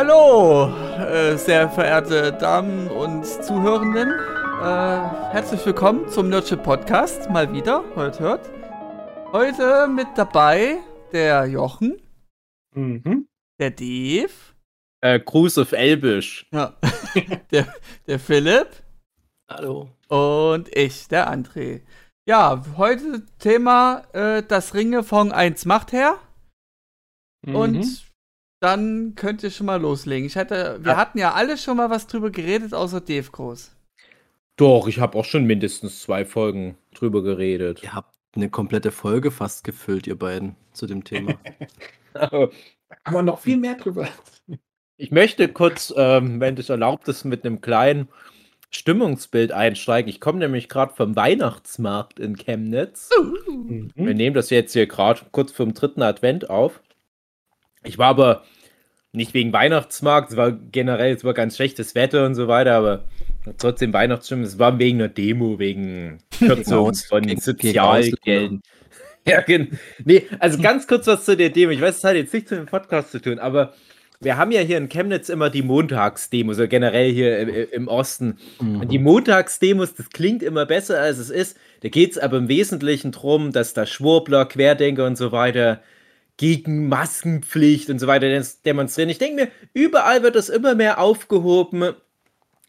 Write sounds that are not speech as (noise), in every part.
Hallo, äh, sehr verehrte Damen und Zuhörenden. Äh, herzlich willkommen zum Nerdship Podcast. Mal wieder, heute hört. Heute mit dabei der Jochen, Mhm. der Dave, Äh, Gruß auf Elbisch. ja, (laughs) der, der Philipp Hallo. und ich, der André. Ja, heute Thema äh, das Ringefond 1 macht her. Mhm. Und dann könnt ihr schon mal loslegen. Ich hatte, wir Ja. hatten ja alle schon mal was drüber geredet, außer Dave Groß. Doch, ich habe auch schon mindestens zwei Folgen drüber geredet. Ihr habt eine komplette Folge fast gefüllt, ihr beiden, zu dem Thema. (laughs) kann man noch viel mehr drüber. Ich möchte kurz, ähm, wenn es erlaubt ist, mit einem kleinen Stimmungsbild einsteigen. Ich komme nämlich gerade vom Weihnachtsmarkt in Chemnitz. Mhm. Wir nehmen das jetzt hier gerade kurz vom dritten Advent auf. Ich war aber nicht wegen Weihnachtsmarkt, es war generell, es war ganz schlechtes Wetter und so weiter, aber trotzdem Weihnachtsstimmung, es war wegen einer Demo, wegen Kürzung von Sozialgeldern. (laughs) Ja, gen nee, also ganz kurz was zu der Demo. Ich weiß, es hat jetzt nichts mit dem Podcast zu tun, aber wir haben ja hier in Chemnitz immer die Montagsdemos, also generell hier im, im Osten. Und die Montagsdemos, das klingt immer besser, als es ist. Da geht es aber im Wesentlichen darum, dass da Schwurbler, Querdenker und so weiter gegen Maskenpflicht und so weiter demonstrieren. Ich denke mir, überall wird das immer mehr aufgehoben.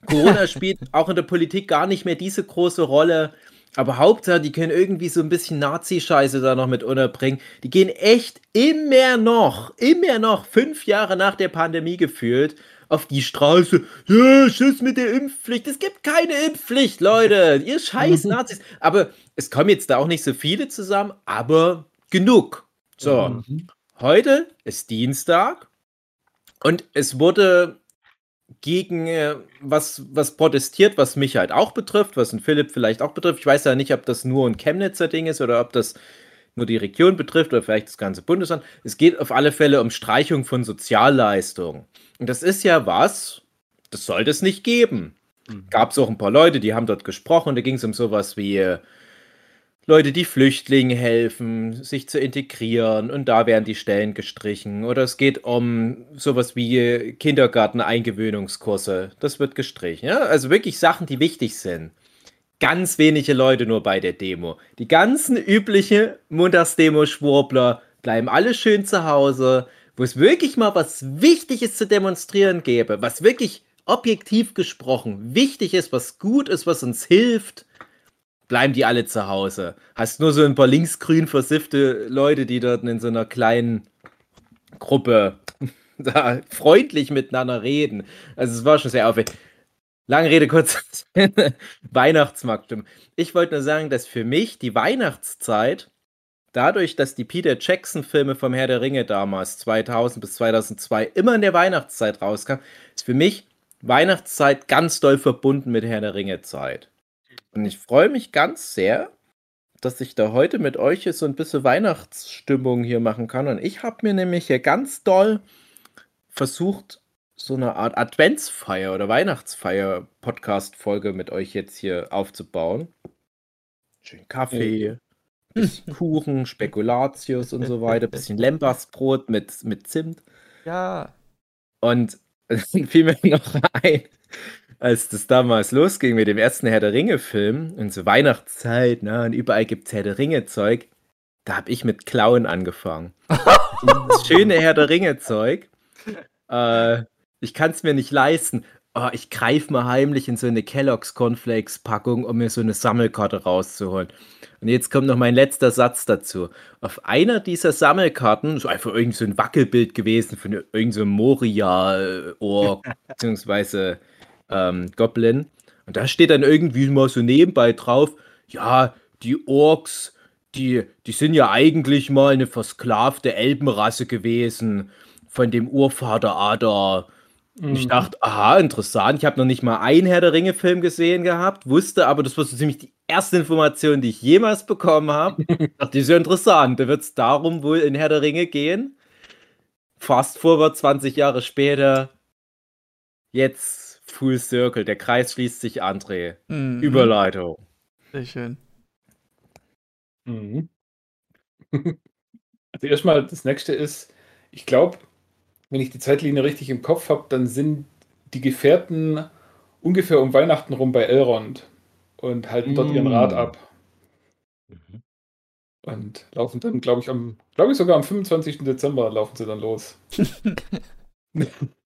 Corona (laughs) spielt auch in der Politik gar nicht mehr diese große Rolle. Aber Hauptsache, die können irgendwie so ein bisschen Nazi-Scheiße da noch mit unterbringen. Die gehen echt immer noch, immer noch, fünf Jahre nach der Pandemie gefühlt, auf die Straße. Ja, Schluss mit der Impfpflicht. Es gibt keine Impfpflicht, Leute. Ihr scheiß (laughs) Nazis. Aber es kommen jetzt da auch nicht so viele zusammen, aber genug. So, Mhm. heute ist Dienstag und es wurde gegen äh, was, was protestiert, was mich halt auch betrifft, was den Philipp vielleicht auch betrifft. Ich weiß ja nicht, ob das nur ein Chemnitzer Ding ist oder ob das nur die Region betrifft oder vielleicht das ganze Bundesland. Es geht auf alle Fälle um Streichung von Sozialleistungen. Und das ist ja was, das sollte es nicht geben. Gab es auch ein paar Leute, die haben dort gesprochen. Da ging es um sowas wie äh, Leute, die Flüchtlingen helfen, sich zu integrieren und da werden die Stellen gestrichen. Oder es geht um sowas wie Kindergarten-Eingewöhnungskurse. Das wird gestrichen. Ja? Also wirklich Sachen, die wichtig sind. Ganz wenige Leute nur bei der Demo. Die ganzen üblichen Montagsdemo-Schwurbler bleiben alle schön zu Hause, wo es wirklich mal was Wichtiges zu demonstrieren gäbe, was wirklich objektiv gesprochen wichtig ist, was gut ist, was uns hilft bleiben die alle zu Hause. Hast nur so ein paar linksgrün versiffte Leute, die dort in so einer kleinen Gruppe (laughs) da freundlich miteinander reden. Also es war schon sehr aufwendig. Lange Rede, kurz. (laughs) Weihnachtsmarkt. Ich wollte nur sagen, dass für mich die Weihnachtszeit, dadurch, dass die Peter Jackson-Filme vom Herr der Ringe damals, 2000 bis 2002, immer in der Weihnachtszeit rauskamen, ist für mich Weihnachtszeit ganz doll verbunden mit Herr der Ringe-Zeit. Und ich freue mich ganz sehr, dass ich da heute mit euch so ein bisschen Weihnachtsstimmung hier machen kann. Und ich habe mir nämlich hier ganz doll versucht, so eine Art Adventsfeier oder Weihnachtsfeier-Podcast-Folge mit euch jetzt hier aufzubauen. Schön Kaffee, bisschen Kuchen, Spekulatius und so weiter, bisschen Lembasbrot mit, mit Zimt. Ja. Und dann (laughs) fiel mir noch ein, als das damals losging mit dem ersten Herr der Ringe-Film und so Weihnachtszeit, ne, und überall gibt es Herr der Ringe-Zeug, da habe ich mit Klauen angefangen. das schöne Herr der Ringe-Zeug, äh, ich kann es mir nicht leisten. Oh, ich greife mal heimlich in so eine Kellogg's Cornflakes-Packung, um mir so eine Sammelkarte rauszuholen. Und jetzt kommt noch mein letzter Satz dazu. Auf einer dieser Sammelkarten ist einfach irgend so ein Wackelbild gewesen von irgendeinem so Moria-Ork, (laughs) beziehungsweise ähm, Goblin. Und da steht dann irgendwie mal so nebenbei drauf, ja, die Orks, die, die sind ja eigentlich mal eine versklavte Elbenrasse gewesen von dem Urvater Adar. Und ich dachte, aha, interessant. Ich habe noch nicht mal einen Herr der Ringe-Film gesehen gehabt, wusste aber, das war so ziemlich die erste Information, die ich jemals bekommen habe. (laughs) dachte, ist ja interessant. Da wird es darum wohl in Herr der Ringe gehen. Fast forward 20 Jahre später. Jetzt Full Circle. Der Kreis schließt sich, André. Mhm. Überleitung. Sehr schön. Mhm. Also erstmal, das nächste ist, ich glaube, wenn ich die Zeitlinie richtig im Kopf habe, dann sind die Gefährten ungefähr um Weihnachten rum bei Elrond und halten dort ihren Mm. Rat ab Mhm. und laufen dann, glaube ich, am, glaube ich sogar am 25. Dezember laufen sie dann los. (laughs)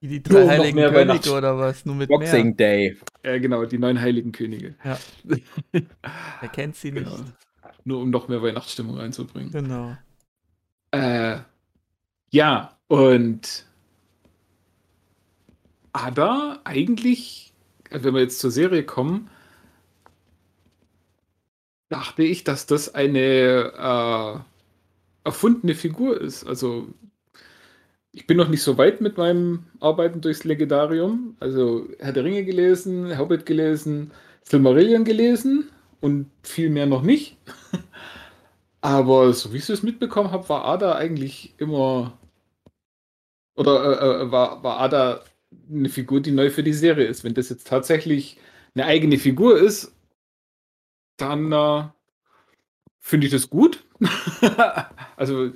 Die Nur drei um noch heiligen mehr Könige Weihnachts- oder was? Nur mit Boxing Day. Ja, genau, die neun heiligen Könige. mehr. (laughs) Er kennt sie nicht. Genau. Nur um noch mehr Weihnachtsstimmung reinzubringen. Genau. Äh, ja, und aber eigentlich, wenn wir jetzt zur Serie kommen, dachte ich, dass das eine äh, erfundene Figur ist. Also ich bin noch nicht so weit mit meinem Arbeiten durchs Legendarium. Also Herr der Ringe gelesen, Hobbit gelesen, Silmarillion gelesen und viel mehr noch nicht. (laughs) Aber so wie ich es mitbekommen habe, war Ada eigentlich immer. Oder äh, äh, war, war Ada eine Figur, die neu für die Serie ist. Wenn das jetzt tatsächlich eine eigene Figur ist, dann äh, finde ich das gut. (laughs) also,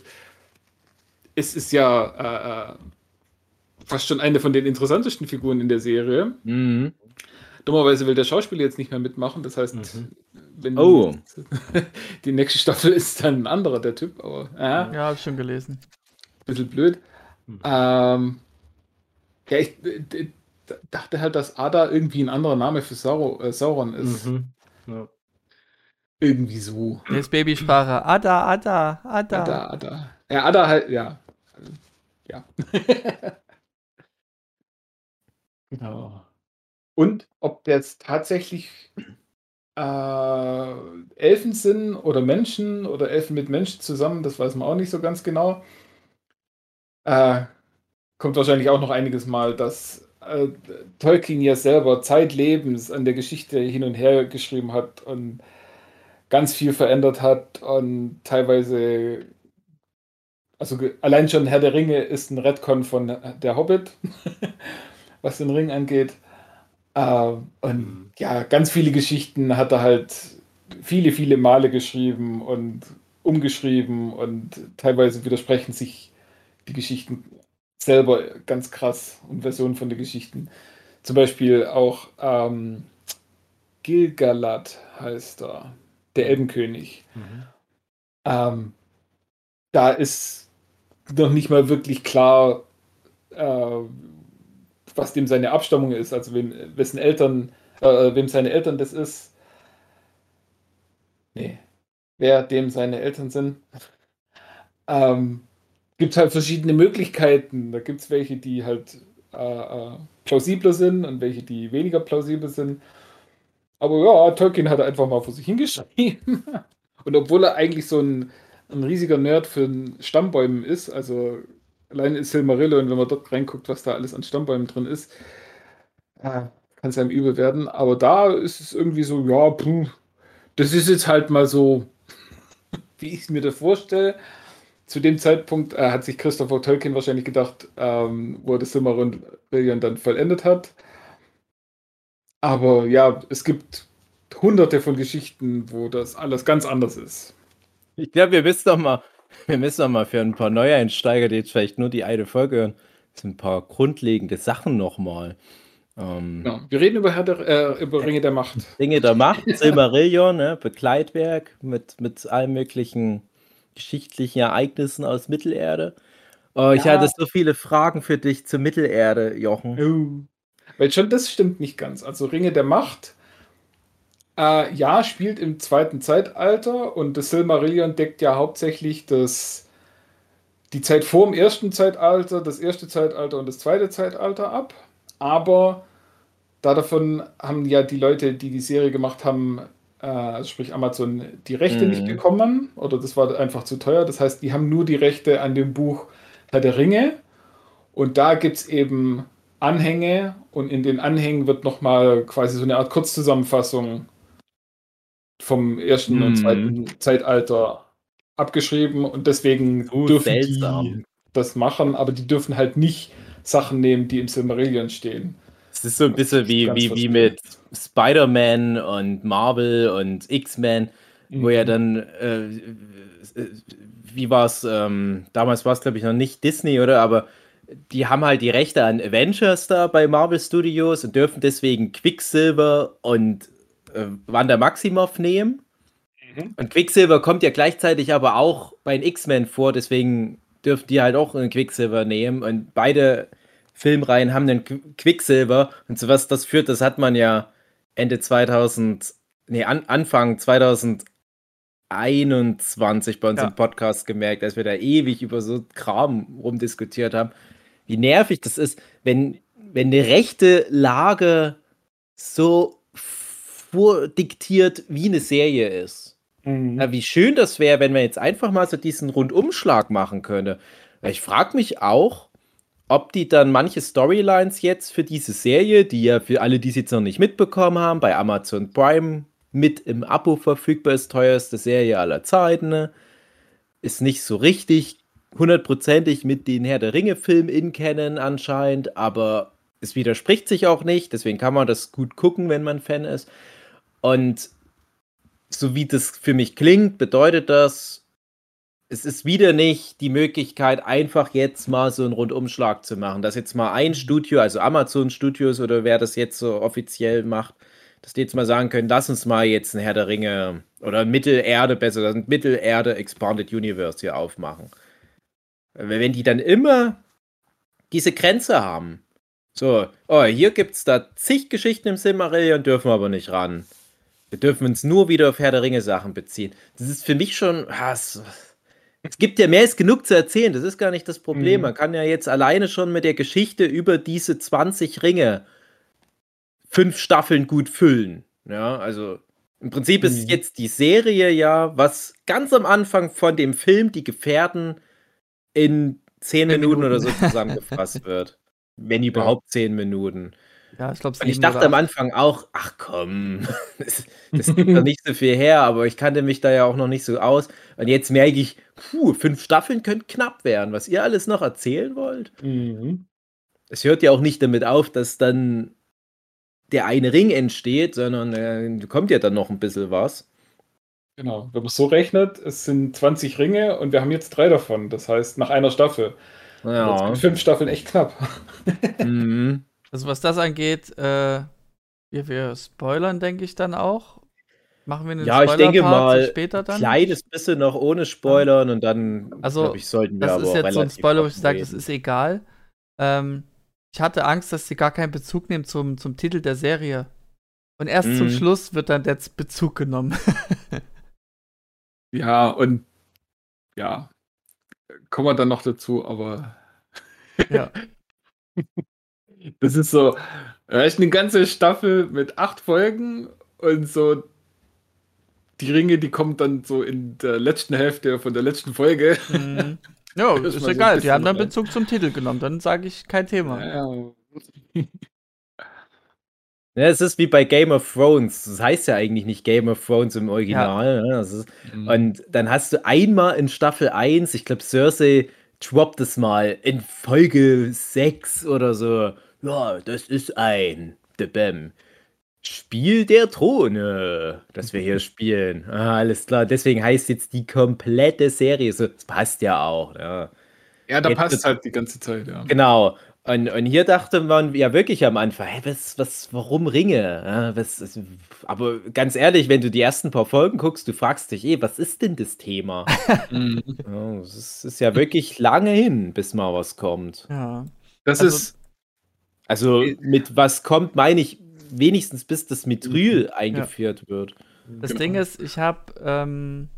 es ist ja äh, äh, fast schon eine von den interessantesten Figuren in der Serie. Mhm. Dummerweise will der Schauspieler jetzt nicht mehr mitmachen. Das heißt, Mhm. wenn Oh. (laughs) die nächste Staffel ist dann ein anderer, der Typ. Aber ja, Ja, hab ich schon gelesen. bisschen blöd. Mhm. Ähm, ja, ich äh, dachte halt, dass Ada irgendwie ein anderer Name für Sauro, äh, Sauron ist. Mhm. Ja. Irgendwie so. Jetzt Babysprache. Ada, Ada, Ada. Ada, Ada. Ja, Ada halt, ja. Ja. (laughs) genau. Und ob jetzt tatsächlich äh, Elfen sind oder Menschen oder Elfen mit Menschen zusammen, das weiß man auch nicht so ganz genau. Äh, kommt wahrscheinlich auch noch einiges Mal, dass äh, Tolkien ja selber zeitlebens an der Geschichte hin und her geschrieben hat und ganz viel verändert hat und teilweise, also allein schon Herr der Ringe ist ein Redcon von der Hobbit, (laughs) was den Ring angeht. Äh, und Mhm. ja, ganz viele Geschichten hat er halt viele, viele Male geschrieben und umgeschrieben und teilweise widersprechen sich die Geschichten selber ganz krass und Versionen von den Geschichten. Zum Beispiel auch ähm, Gilgalad heißt er, der Elbenkönig. Mhm. Ähm, da ist noch nicht mal wirklich klar, äh, was dem seine Abstammung ist, also wem, wessen Eltern, äh, wem seine Eltern das ist. Nee, wer dem seine Eltern sind. Ähm, gibt halt verschiedene Möglichkeiten. Da gibt es welche, die halt äh, äh, plausibler sind und welche, die weniger plausibel sind. Aber ja, Tolkien hat einfach mal vor sich hingeschrieben. (laughs) Und obwohl er eigentlich so ein, ein riesiger Nerd für Stammbäumen ist, also allein ist Silmarillion, wenn man dort reinguckt, was da alles an Stammbäumen drin ist, äh, kann es einem übel werden. Aber da ist es irgendwie so, ja, puh, das ist jetzt halt mal so, (laughs) wie ich es mir das vorstelle. Zu dem Zeitpunkt äh, hat sich Christopher Tolkien wahrscheinlich gedacht, ähm, wo er das Silmarillion dann vollendet hat. Aber ja, es gibt hunderte von Geschichten, wo das alles ganz anders ist. Ich glaube, wir müssen doch mal, (laughs) wir müssen doch mal für ein paar Neueinsteiger, die jetzt vielleicht nur die eine Folge hören, ein paar grundlegende Sachen nochmal. Ähm, Ja, wir reden über, der, äh, über Ringe der Macht. (laughs) Dinge der Macht, Silmarillion, ne, Begleitwerk mit, mit allen möglichen geschichtlichen Ereignissen aus Mittelerde. Oh, ich Ja. hatte so viele Fragen für dich zur Mittelerde, Jochen. Weil schon das stimmt nicht ganz. Also Ringe der Macht, äh, ja, spielt im zweiten Zeitalter und das Silmarillion deckt ja hauptsächlich das, die Zeit vor dem ersten Zeitalter, das erste Zeitalter und das zweite Zeitalter ab. Aber da davon haben ja die Leute, die die Serie gemacht haben, äh, also sprich Amazon, die Rechte Mhm. nicht bekommen oder das war einfach zu teuer. Das heißt, die haben nur die Rechte an dem Buch Herr der Ringe und da gibt es eben Anhänge und in den Anhängen wird nochmal quasi so eine Art Kurzzusammenfassung vom ersten und Mhm. zweiten Zeitalter abgeschrieben und deswegen So dürfen seltsam. die das machen, aber die dürfen halt nicht Sachen nehmen, die im Silmarillion stehen. Es ist so ein bisschen wie, wie, wie mit Spider-Man und Marvel und X-Men, wo ja Mhm. dann, äh, wie war es, ähm, damals war es glaube ich noch nicht Disney, oder? Aber die haben halt die Rechte an Avengers da bei Marvel Studios und dürfen deswegen Quicksilver und äh, Wanda Maximoff nehmen. Mhm. Und Quicksilver kommt ja gleichzeitig aber auch bei den X-Men vor, deswegen dürfen die halt auch einen Quicksilver nehmen. Und beide Filmreihen haben einen Qu- Quicksilver. Und zu was das führt, das hat man ja Ende 2000, nee, an, Anfang 2021 bei uns Ja. im Podcast gemerkt, als wir da ewig über so Kram rumdiskutiert haben, wie nervig das ist, wenn, wenn eine rechte Lage so vordiktiert, wie eine Serie ist. Mhm. Ja, wie schön das wäre, wenn man jetzt einfach mal so diesen Rundumschlag machen könnte. Ich frage mich auch, ob die dann manche Storylines jetzt für diese Serie, die ja für alle, die es jetzt noch nicht mitbekommen haben, bei Amazon Prime mit im Abo verfügbar ist, teuerste Serie aller Zeiten, ne? ist nicht so richtig hundertprozentig mit den Herr der Ringe-Filmen in kennen anscheinend, aber es widerspricht sich auch nicht, deswegen kann man das gut gucken, wenn man Fan ist. Und so wie das für mich klingt, bedeutet das, es ist wieder nicht die Möglichkeit, einfach jetzt mal so einen Rundumschlag zu machen. Dass jetzt mal ein Studio, also Amazon Studios oder wer das jetzt so offiziell macht, dass die jetzt mal sagen können, lass uns mal jetzt ein Herr der Ringe oder Mittelerde, besser, das ein Mittelerde Expanded Universe hier aufmachen. Wenn die dann immer diese Grenze haben, so, oh, hier gibt es da zig Geschichten im Silmarillion, dürfen wir aber nicht ran. Wir dürfen uns nur wieder auf Herr der Ringe Sachen beziehen. Das ist für mich schon. ah, es, es gibt ja mehr als genug zu erzählen. Das ist gar nicht das Problem. Mhm. Man kann ja jetzt alleine schon mit der Geschichte über diese 20 Ringe fünf Staffeln gut füllen. Ja, also im Prinzip ist Mhm. jetzt die Serie ja, was ganz am Anfang von dem Film Die Gefährten in zehn Zehn Minuten, oder Minuten. so zusammengefasst (laughs) wird. Wenn überhaupt zehn Minuten. Ja, ich glaube, Und ich dachte am Anfang auch, ach komm, (laughs) das, das gibt doch nicht so viel her, aber ich kannte mich da ja auch noch nicht so aus. Und jetzt merke ich, puh, fünf Staffeln könnten knapp werden, was ihr alles noch erzählen wollt. Mhm. Es hört ja auch nicht damit auf, dass dann der eine Ring entsteht, sondern äh, kommt ja dann noch ein bisschen was. Genau. Wenn man so rechnet, es sind 20 Ringe und wir haben jetzt drei davon. Das heißt, nach einer Staffel. Jetzt Ja. sind fünf Staffeln echt knapp. (laughs) mhm. Also was das angeht, äh, wir, wir spoilern, denke ich, dann auch. Machen wir einen Ja, ich denke Spoiler-Part mal, später dann. Kleines bisschen noch ohne Spoilern und dann, Also, ich, sollten wir Das aber ist jetzt so ein Spoiler, wo ich sage, das ist egal. Ähm, ich hatte Angst, dass sie gar keinen Bezug nehmen zum, zum Titel der Serie. Und erst zum Mhm. Schluss wird dann der Bezug genommen. (laughs) Ja, und ja, kommen wir dann noch dazu, aber ja. (laughs) das ist so, echt eine ganze Staffel mit acht Folgen und so die Ringe, die kommen dann so in der letzten Hälfte von der letzten Folge. Mhm. (laughs) Ja, Das ist mal so egal. Die haben dann. Bezug zum Titel genommen. Dann sage ich kein Thema. Ja, (laughs) Ja, es ist wie bei Game of Thrones. Das heißt ja eigentlich nicht Game of Thrones im Original. Ne? Das ist, Mhm. und dann hast du einmal in Staffel 1, ich glaube, Cersei droppt es mal in Folge 6 oder so. Ja, das ist ein The Bam. Spiel der Throne, das wir hier (laughs) spielen. Ah, alles klar. Deswegen heißt jetzt die komplette Serie so. Das passt ja auch. Ja. ja da Jetzt passt wird's- halt die ganze Zeit, ja. Genau. Und, und hier dachte man ja wirklich am Anfang, hey, was, was, warum Ringe? Ja, was, was, aber ganz ehrlich, wenn du die ersten paar Folgen guckst, du fragst dich eh, was ist denn das Thema? (laughs) Mhm. ja, es ist, ist ja wirklich lange hin, bis mal was kommt. Ja. Das Also- ist, Also Äh, mit was kommt, meine ich wenigstens bis das Mithril eingeführt wird. Das Genau. Ding ist, ich habe ähm,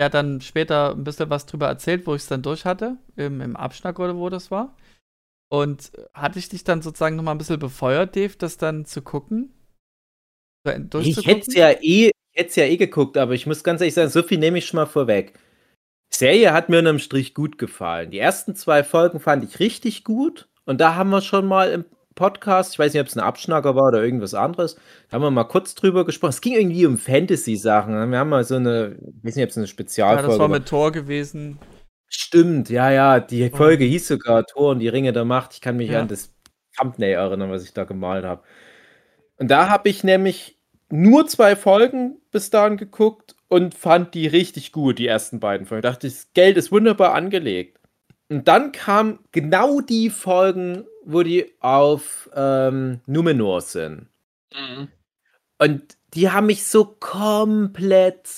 ja dann später ein bisschen was drüber erzählt, wo ich es dann durch hatte, im, im Abschnack oder wo das war. Und hatte ich dich dann sozusagen noch mal ein bisschen befeuert, Dave, das dann zu gucken? Ich hätte es ja eh, ich hätt's ja eh geguckt, aber ich muss ganz ehrlich sagen, so viel nehme ich schon mal vorweg. Serie hat mir unterm Strich gut gefallen. Die ersten zwei Folgen fand ich richtig gut und da haben wir schon mal im Podcast, ich weiß nicht, ob es ein Abschnacker war oder irgendwas anderes, da haben wir mal kurz drüber gesprochen. Es ging irgendwie um Fantasy-Sachen. Wir haben mal so eine, ich weiß nicht, ob es eine Ja, Spezialfolge das war war. mit Tor gewesen. Stimmt, ja, ja, die Oh. Folge hieß sogar Tor und die Ringe der Macht. Ich kann mich Ja. an das Thumbnail erinnern, was ich da gemalt habe. Und da habe ich nämlich nur zwei Folgen bis dahin geguckt und fand die richtig gut, die ersten beiden Folgen. Ich dachte, das Geld ist wunderbar angelegt. Und dann kamen genau die Folgen, wo die auf ähm, Numenor sind. Mhm. Und die haben mich so komplett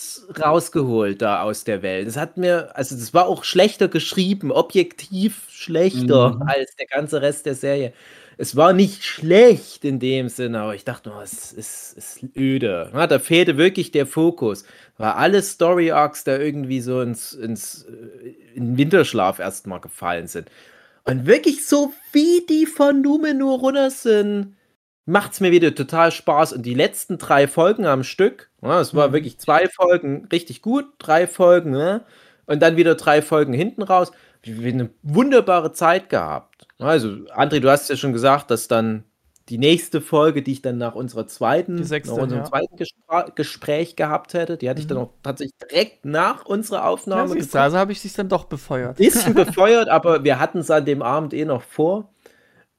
rausgeholt da aus der Welt. Das hat mir, also das war auch schlechter geschrieben, objektiv schlechter Mhm. als der ganze Rest der Serie. Es war nicht schlecht in dem Sinne, aber ich dachte nur, es ist, ist öde. Ja, da fehlte wirklich der Fokus. Weil alle Story Arcs da irgendwie so ins, ins äh, in Winterschlaf erstmal gefallen sind. Und wirklich so wie die von Numenor runter sind, macht es mir wieder total Spaß. Und die letzten drei Folgen am Stück, ja, es war Mhm. wirklich zwei Folgen richtig gut, drei Folgen, ne? und dann wieder drei Folgen hinten raus. Wir haben eine wunderbare Zeit gehabt. Also, André, du hast ja schon gesagt, dass dann die nächste Folge, die ich dann nach unserer zweiten, sechste, nach unserem ja. zweiten Gespra Gespräch gehabt hätte, die hatte ich dann Mhm. auch tatsächlich direkt nach unserer Ja, Aufnahme siehst du, geguckt also habe ich dich dann doch befeuert. bisschen (laughs) befeuert, aber wir hatten es an dem Abend eh noch vor.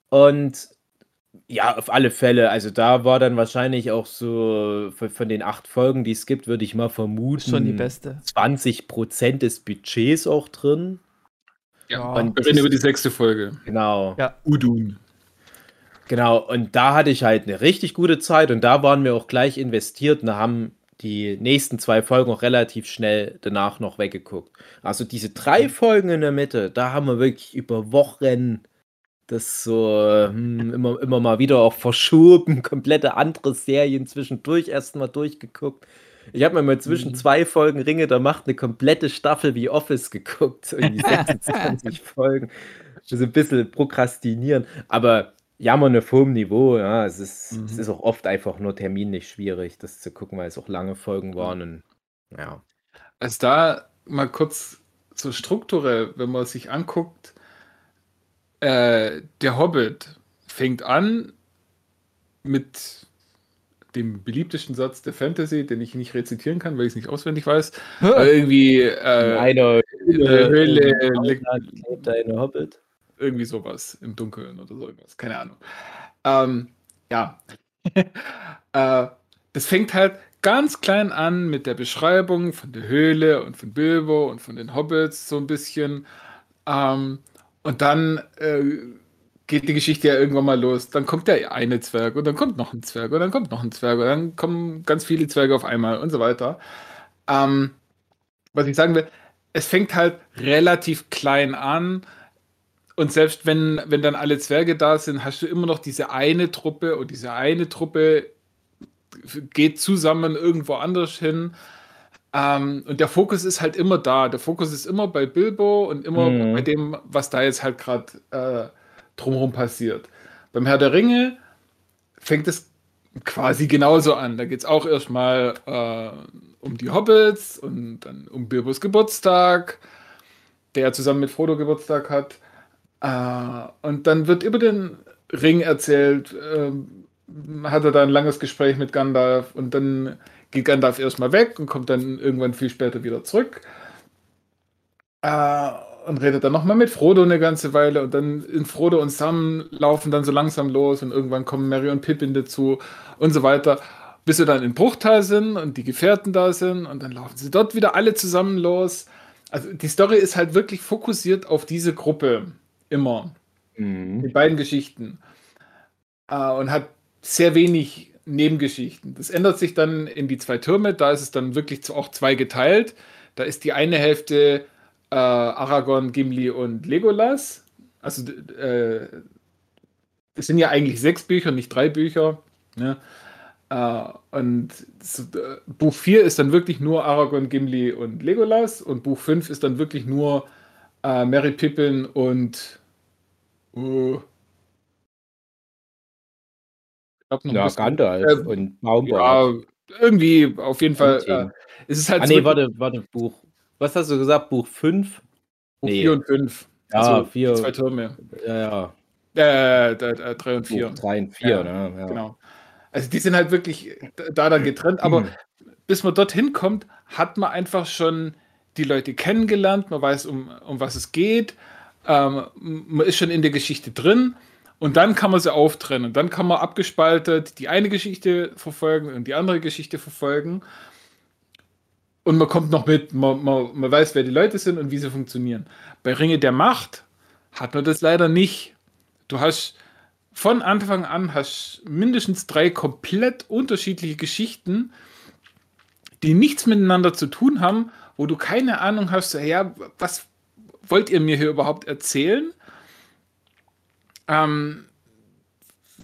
Und ja, auf alle Fälle, also da war dann wahrscheinlich auch so von, von den acht Folgen, die es gibt, würde ich mal vermuten, Schon die beste. 20 Prozent des Budgets auch drin. Ja, und wir reden über die sechste Folge. Genau. Ja. Udun. Genau, und da hatte ich halt eine richtig gute Zeit und da waren wir auch gleich investiert und da haben die nächsten zwei Folgen auch relativ schnell danach noch weggeguckt. Also diese drei Folgen in der Mitte, da haben wir wirklich über Wochen das so hm, immer, immer mal wieder auch verschoben, (laughs) komplette andere Serien zwischendurch erstmal durchgeguckt. Ich habe mir mal zwischen Mhm. zwei Folgen Ringe der Macht eine komplette Staffel wie Office geguckt, irgendwie (laughs) 26 Folgen. So ein bisschen prokrastinieren, aber jammern auf hohem Niveau, ja, es ist, Mhm. es ist auch oft einfach nur terminlich schwierig, das zu gucken, weil es auch lange Folgen waren und ja. Also da mal kurz zur Struktur, wenn man sich anguckt, äh, der Hobbit fängt an mit dem beliebtesten Satz der Fantasy, den ich nicht rezitieren kann, weil ich es nicht auswendig weiß. Irgendwie äh, Eine Höhle liegt lebt eine Hobbit. irgendwie sowas im Dunkeln oder so irgendwas, keine Ahnung. Ähm, ja. (laughs) äh, das fängt halt ganz klein an mit der Beschreibung von der Höhle und von Bilbo und von den Hobbits so ein bisschen. Ähm, und dann äh, geht die Geschichte ja irgendwann mal los. Dann kommt der eine Zwerg und dann kommt noch ein Zwerg und dann kommt noch ein Zwerg und dann kommen ganz viele Zwerge auf einmal und so weiter. Ähm, was ich sagen will, es fängt halt relativ klein an. Und selbst wenn, wenn dann alle Zwerge da sind, hast du immer noch diese eine Truppe und diese eine Truppe geht zusammen irgendwo anders hin. Ähm, und der Fokus ist halt immer da. Der Fokus ist immer bei Bilbo und immer Mhm. bei dem, was da jetzt halt gerade äh, drumherum passiert. Beim Herr der Ringe fängt es quasi genauso an. Da geht es auch erstmal äh, um die Hobbits und dann um Bilbos Geburtstag, der zusammen mit Frodo Geburtstag hat. Äh, und dann wird über den Ring erzählt, ähm, hat er da ein langes Gespräch mit Gandalf und dann geht Gandalf erstmal weg und kommt dann irgendwann viel später wieder zurück. Äh, und redet dann nochmal mit Frodo eine ganze Weile und dann in Frodo und Sam laufen dann so langsam los und irgendwann kommen Mary und Pippin dazu und so weiter, bis sie dann in Bruchtal sind und die Gefährten da sind und dann laufen sie dort wieder alle zusammen los. Also die Story ist halt wirklich fokussiert auf diese Gruppe immer, die Mhm. beiden Geschichten äh, und hat sehr wenig Nebengeschichten. Das ändert sich dann in die zwei Türme, da ist es dann wirklich auch zwei geteilt. Da ist die eine Hälfte äh, Aragorn, Gimli und Legolas. Also äh, es sind ja eigentlich sechs Bücher, nicht drei Bücher. Ne? Äh, und so, äh, Buch 4 ist dann wirklich nur Aragorn, Gimli und Legolas und Buch 5 ist dann wirklich nur äh, Merry Pippin und uh, glaub, noch Ja, Gandalf und Baumbart. ja, irgendwie auf jeden Fall. Äh, es ist halt ah, nee, warte, warte, Buch. Was hast du gesagt? Buch 5? Buch nee. 4 und 5. Ja, vier. Die zwei Türme. Ja, ja. Äh, 3 und 4. Buch 3 und 4, Ja, ne? Ja. Genau. Also die sind halt wirklich da dann getrennt, aber Mhm. bis man dorthin kommt, hat man einfach schon die Leute kennengelernt, man weiß, um, um was es geht, ähm, man ist schon in der Geschichte drin und dann kann man sie auftrennen. Dann kann man abgespaltet die eine Geschichte verfolgen und die andere Geschichte verfolgen. Und man kommt noch mit, man, man, man weiß, wer die Leute sind und wie sie funktionieren. Bei Ringe der Macht hat man das leider nicht. Du hast von Anfang an hast mindestens drei komplett unterschiedliche Geschichten, die nichts miteinander zu tun haben, wo du keine Ahnung hast, ja, was wollt ihr mir hier überhaupt erzählen? Ähm,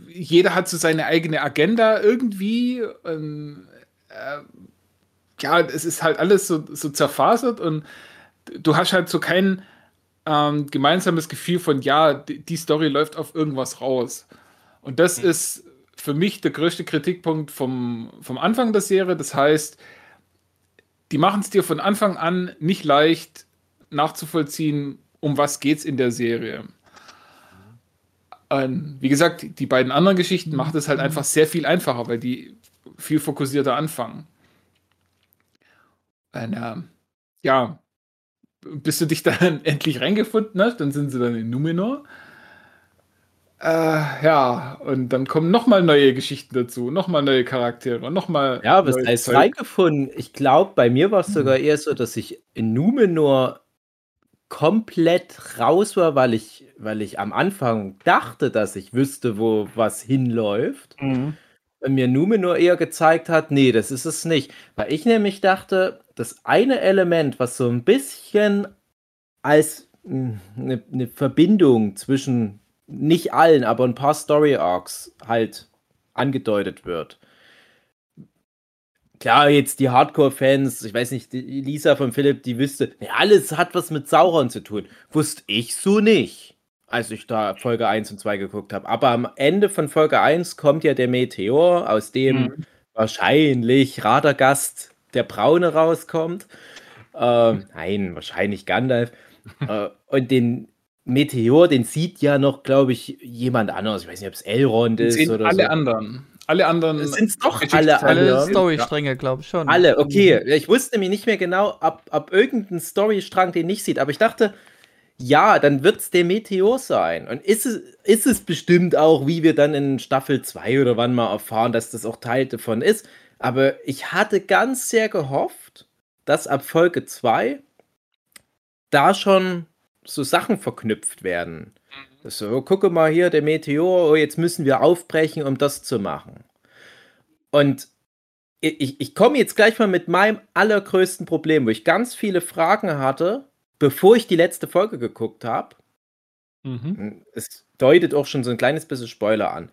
jeder hat so seine eigene Agenda irgendwie. Ähm, äh, ja, es ist halt alles so, so zerfasert und du hast halt so kein ähm, gemeinsames Gefühl von, ja, die Story läuft auf irgendwas raus. Und das mhm. ist für mich der größte Kritikpunkt vom, vom Anfang der Serie. Das heißt, die machen es dir von Anfang an nicht leicht nachzuvollziehen, um was geht es in der Serie. Ähm, wie gesagt, die beiden anderen Geschichten machen es halt mhm. einfach sehr viel einfacher, weil die viel fokussierter anfangen. Und, äh, ja, bis du dich (laughs) dann endlich reingefunden hast, dann sind sie dann in Numenor. Äh, ja, und dann kommen nochmal neue Geschichten dazu, nochmal neue Charaktere, nochmal. Ja, was heißt Zeug. reingefunden? Ich glaube, bei mir war es sogar eher so, dass ich in Numenor komplett raus war, weil ich, weil ich am Anfang dachte, dass ich wüsste, wo was hinläuft. Mhm. Und mir Numenor eher gezeigt hat, nee, das ist es nicht. Weil ich nämlich dachte, das eine Element, was so ein bisschen als eine, hm, eine Verbindung zwischen nicht allen, aber ein paar Story Arcs halt angedeutet wird. Klar, jetzt die Hardcore-Fans, ich weiß nicht, die Lisa von Philipp, die wüsste, ja, alles hat was mit Sauron zu tun. Wusste ich so nicht, als ich da Folge 1 und 2 geguckt habe. Aber am Ende von Folge 1 kommt ja der Meteor, aus dem mhm. wahrscheinlich Radagast der Braune rauskommt. Äh, nein, wahrscheinlich Gandalf. (laughs) äh, und den Meteor, den sieht ja noch, glaube ich, jemand anders. Ich weiß nicht, ob es Elrond ist oder alle so. anderen. Alle anderen. Sind es doch alle anderen? Storystränge, glaube ich schon. Alle, okay. Mhm. Ich wusste nämlich nicht mehr genau, ob, ob irgendein Storystrang den nicht sieht. Aber ich dachte, ja, dann wird es der Meteor sein. Und ist es, ist es bestimmt auch, wie wir dann in Staffel 2 oder wann mal erfahren, dass das auch Teil davon ist. Aber ich hatte ganz sehr gehofft, dass ab Folge 2 da schon so Sachen verknüpft werden. Mhm. So, gucke mal hier, der Meteor, oh, jetzt müssen wir aufbrechen, um das zu machen. Und ich, ich komme jetzt gleich mal mit meinem allergrößten Problem, wo ich ganz viele Fragen hatte, bevor ich die letzte Folge geguckt habe. Mhm. Es deutet auch schon so ein kleines bisschen Spoiler an.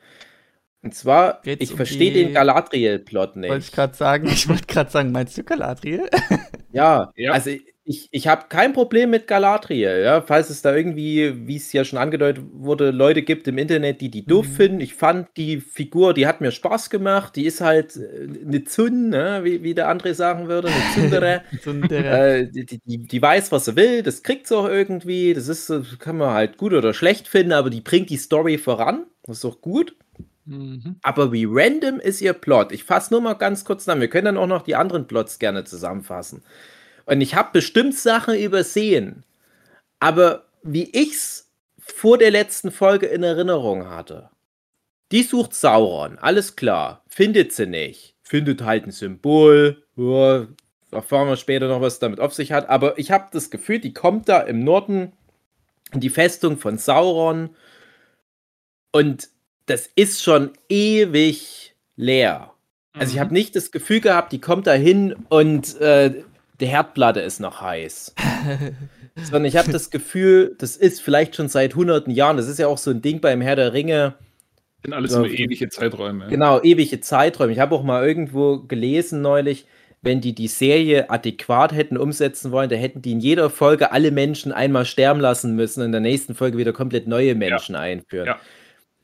Und zwar, Geht's ich um verstehe den Galadriel-Plot nicht. Wollte ich gerade sagen, ich wollte gerade sagen, meinst du Galadriel? (laughs) ja, ja, also ich, ich habe kein Problem mit Galadriel, ja, falls es da irgendwie, wie es ja schon angedeutet wurde, Leute gibt im Internet, die die doof mhm. finden. Ich fand die Figur, die hat mir Spaß gemacht, die ist halt äh, eine Zünn, ne? wie, wie der André sagen würde, eine Zündere. (laughs) äh, die, die, die, weiß, was sie will, das kriegt sie auch irgendwie, das ist, kann man halt gut oder schlecht finden, aber die bringt die Story voran, das ist auch gut. Mhm. Aber wie random ist ihr Plot? Ich fasse nur mal ganz kurz zusammen. Wir können dann auch noch die anderen Plots gerne zusammenfassen. Und ich habe bestimmt Sachen übersehen. Aber wie ich's vor der letzten Folge in Erinnerung hatte. Die sucht Sauron, alles klar. Findet sie nicht. Findet halt ein Symbol. Ja, erfahren wir später noch, was damit auf sich hat. Aber ich habe das Gefühl, die kommt da im Norden in die Festung von Sauron. Und das ist schon ewig leer. Also ich mhm. habe nicht das Gefühl gehabt, die kommt da hin und äh, die Herdplatte ist noch heiß. (laughs) Sondern ich habe das Gefühl, das ist vielleicht schon seit hunderten Jahren. Das ist ja auch so ein Ding beim Herr der Ringe. Sind alles so, ewige Zeiträume. Genau, ewige Zeiträume. Ich habe auch mal irgendwo gelesen neulich, wenn die die Serie adäquat hätten umsetzen wollen, da hätten die in jeder Folge alle Menschen einmal sterben lassen müssen und in der nächsten Folge wieder komplett neue Menschen ja. einführen. Ja.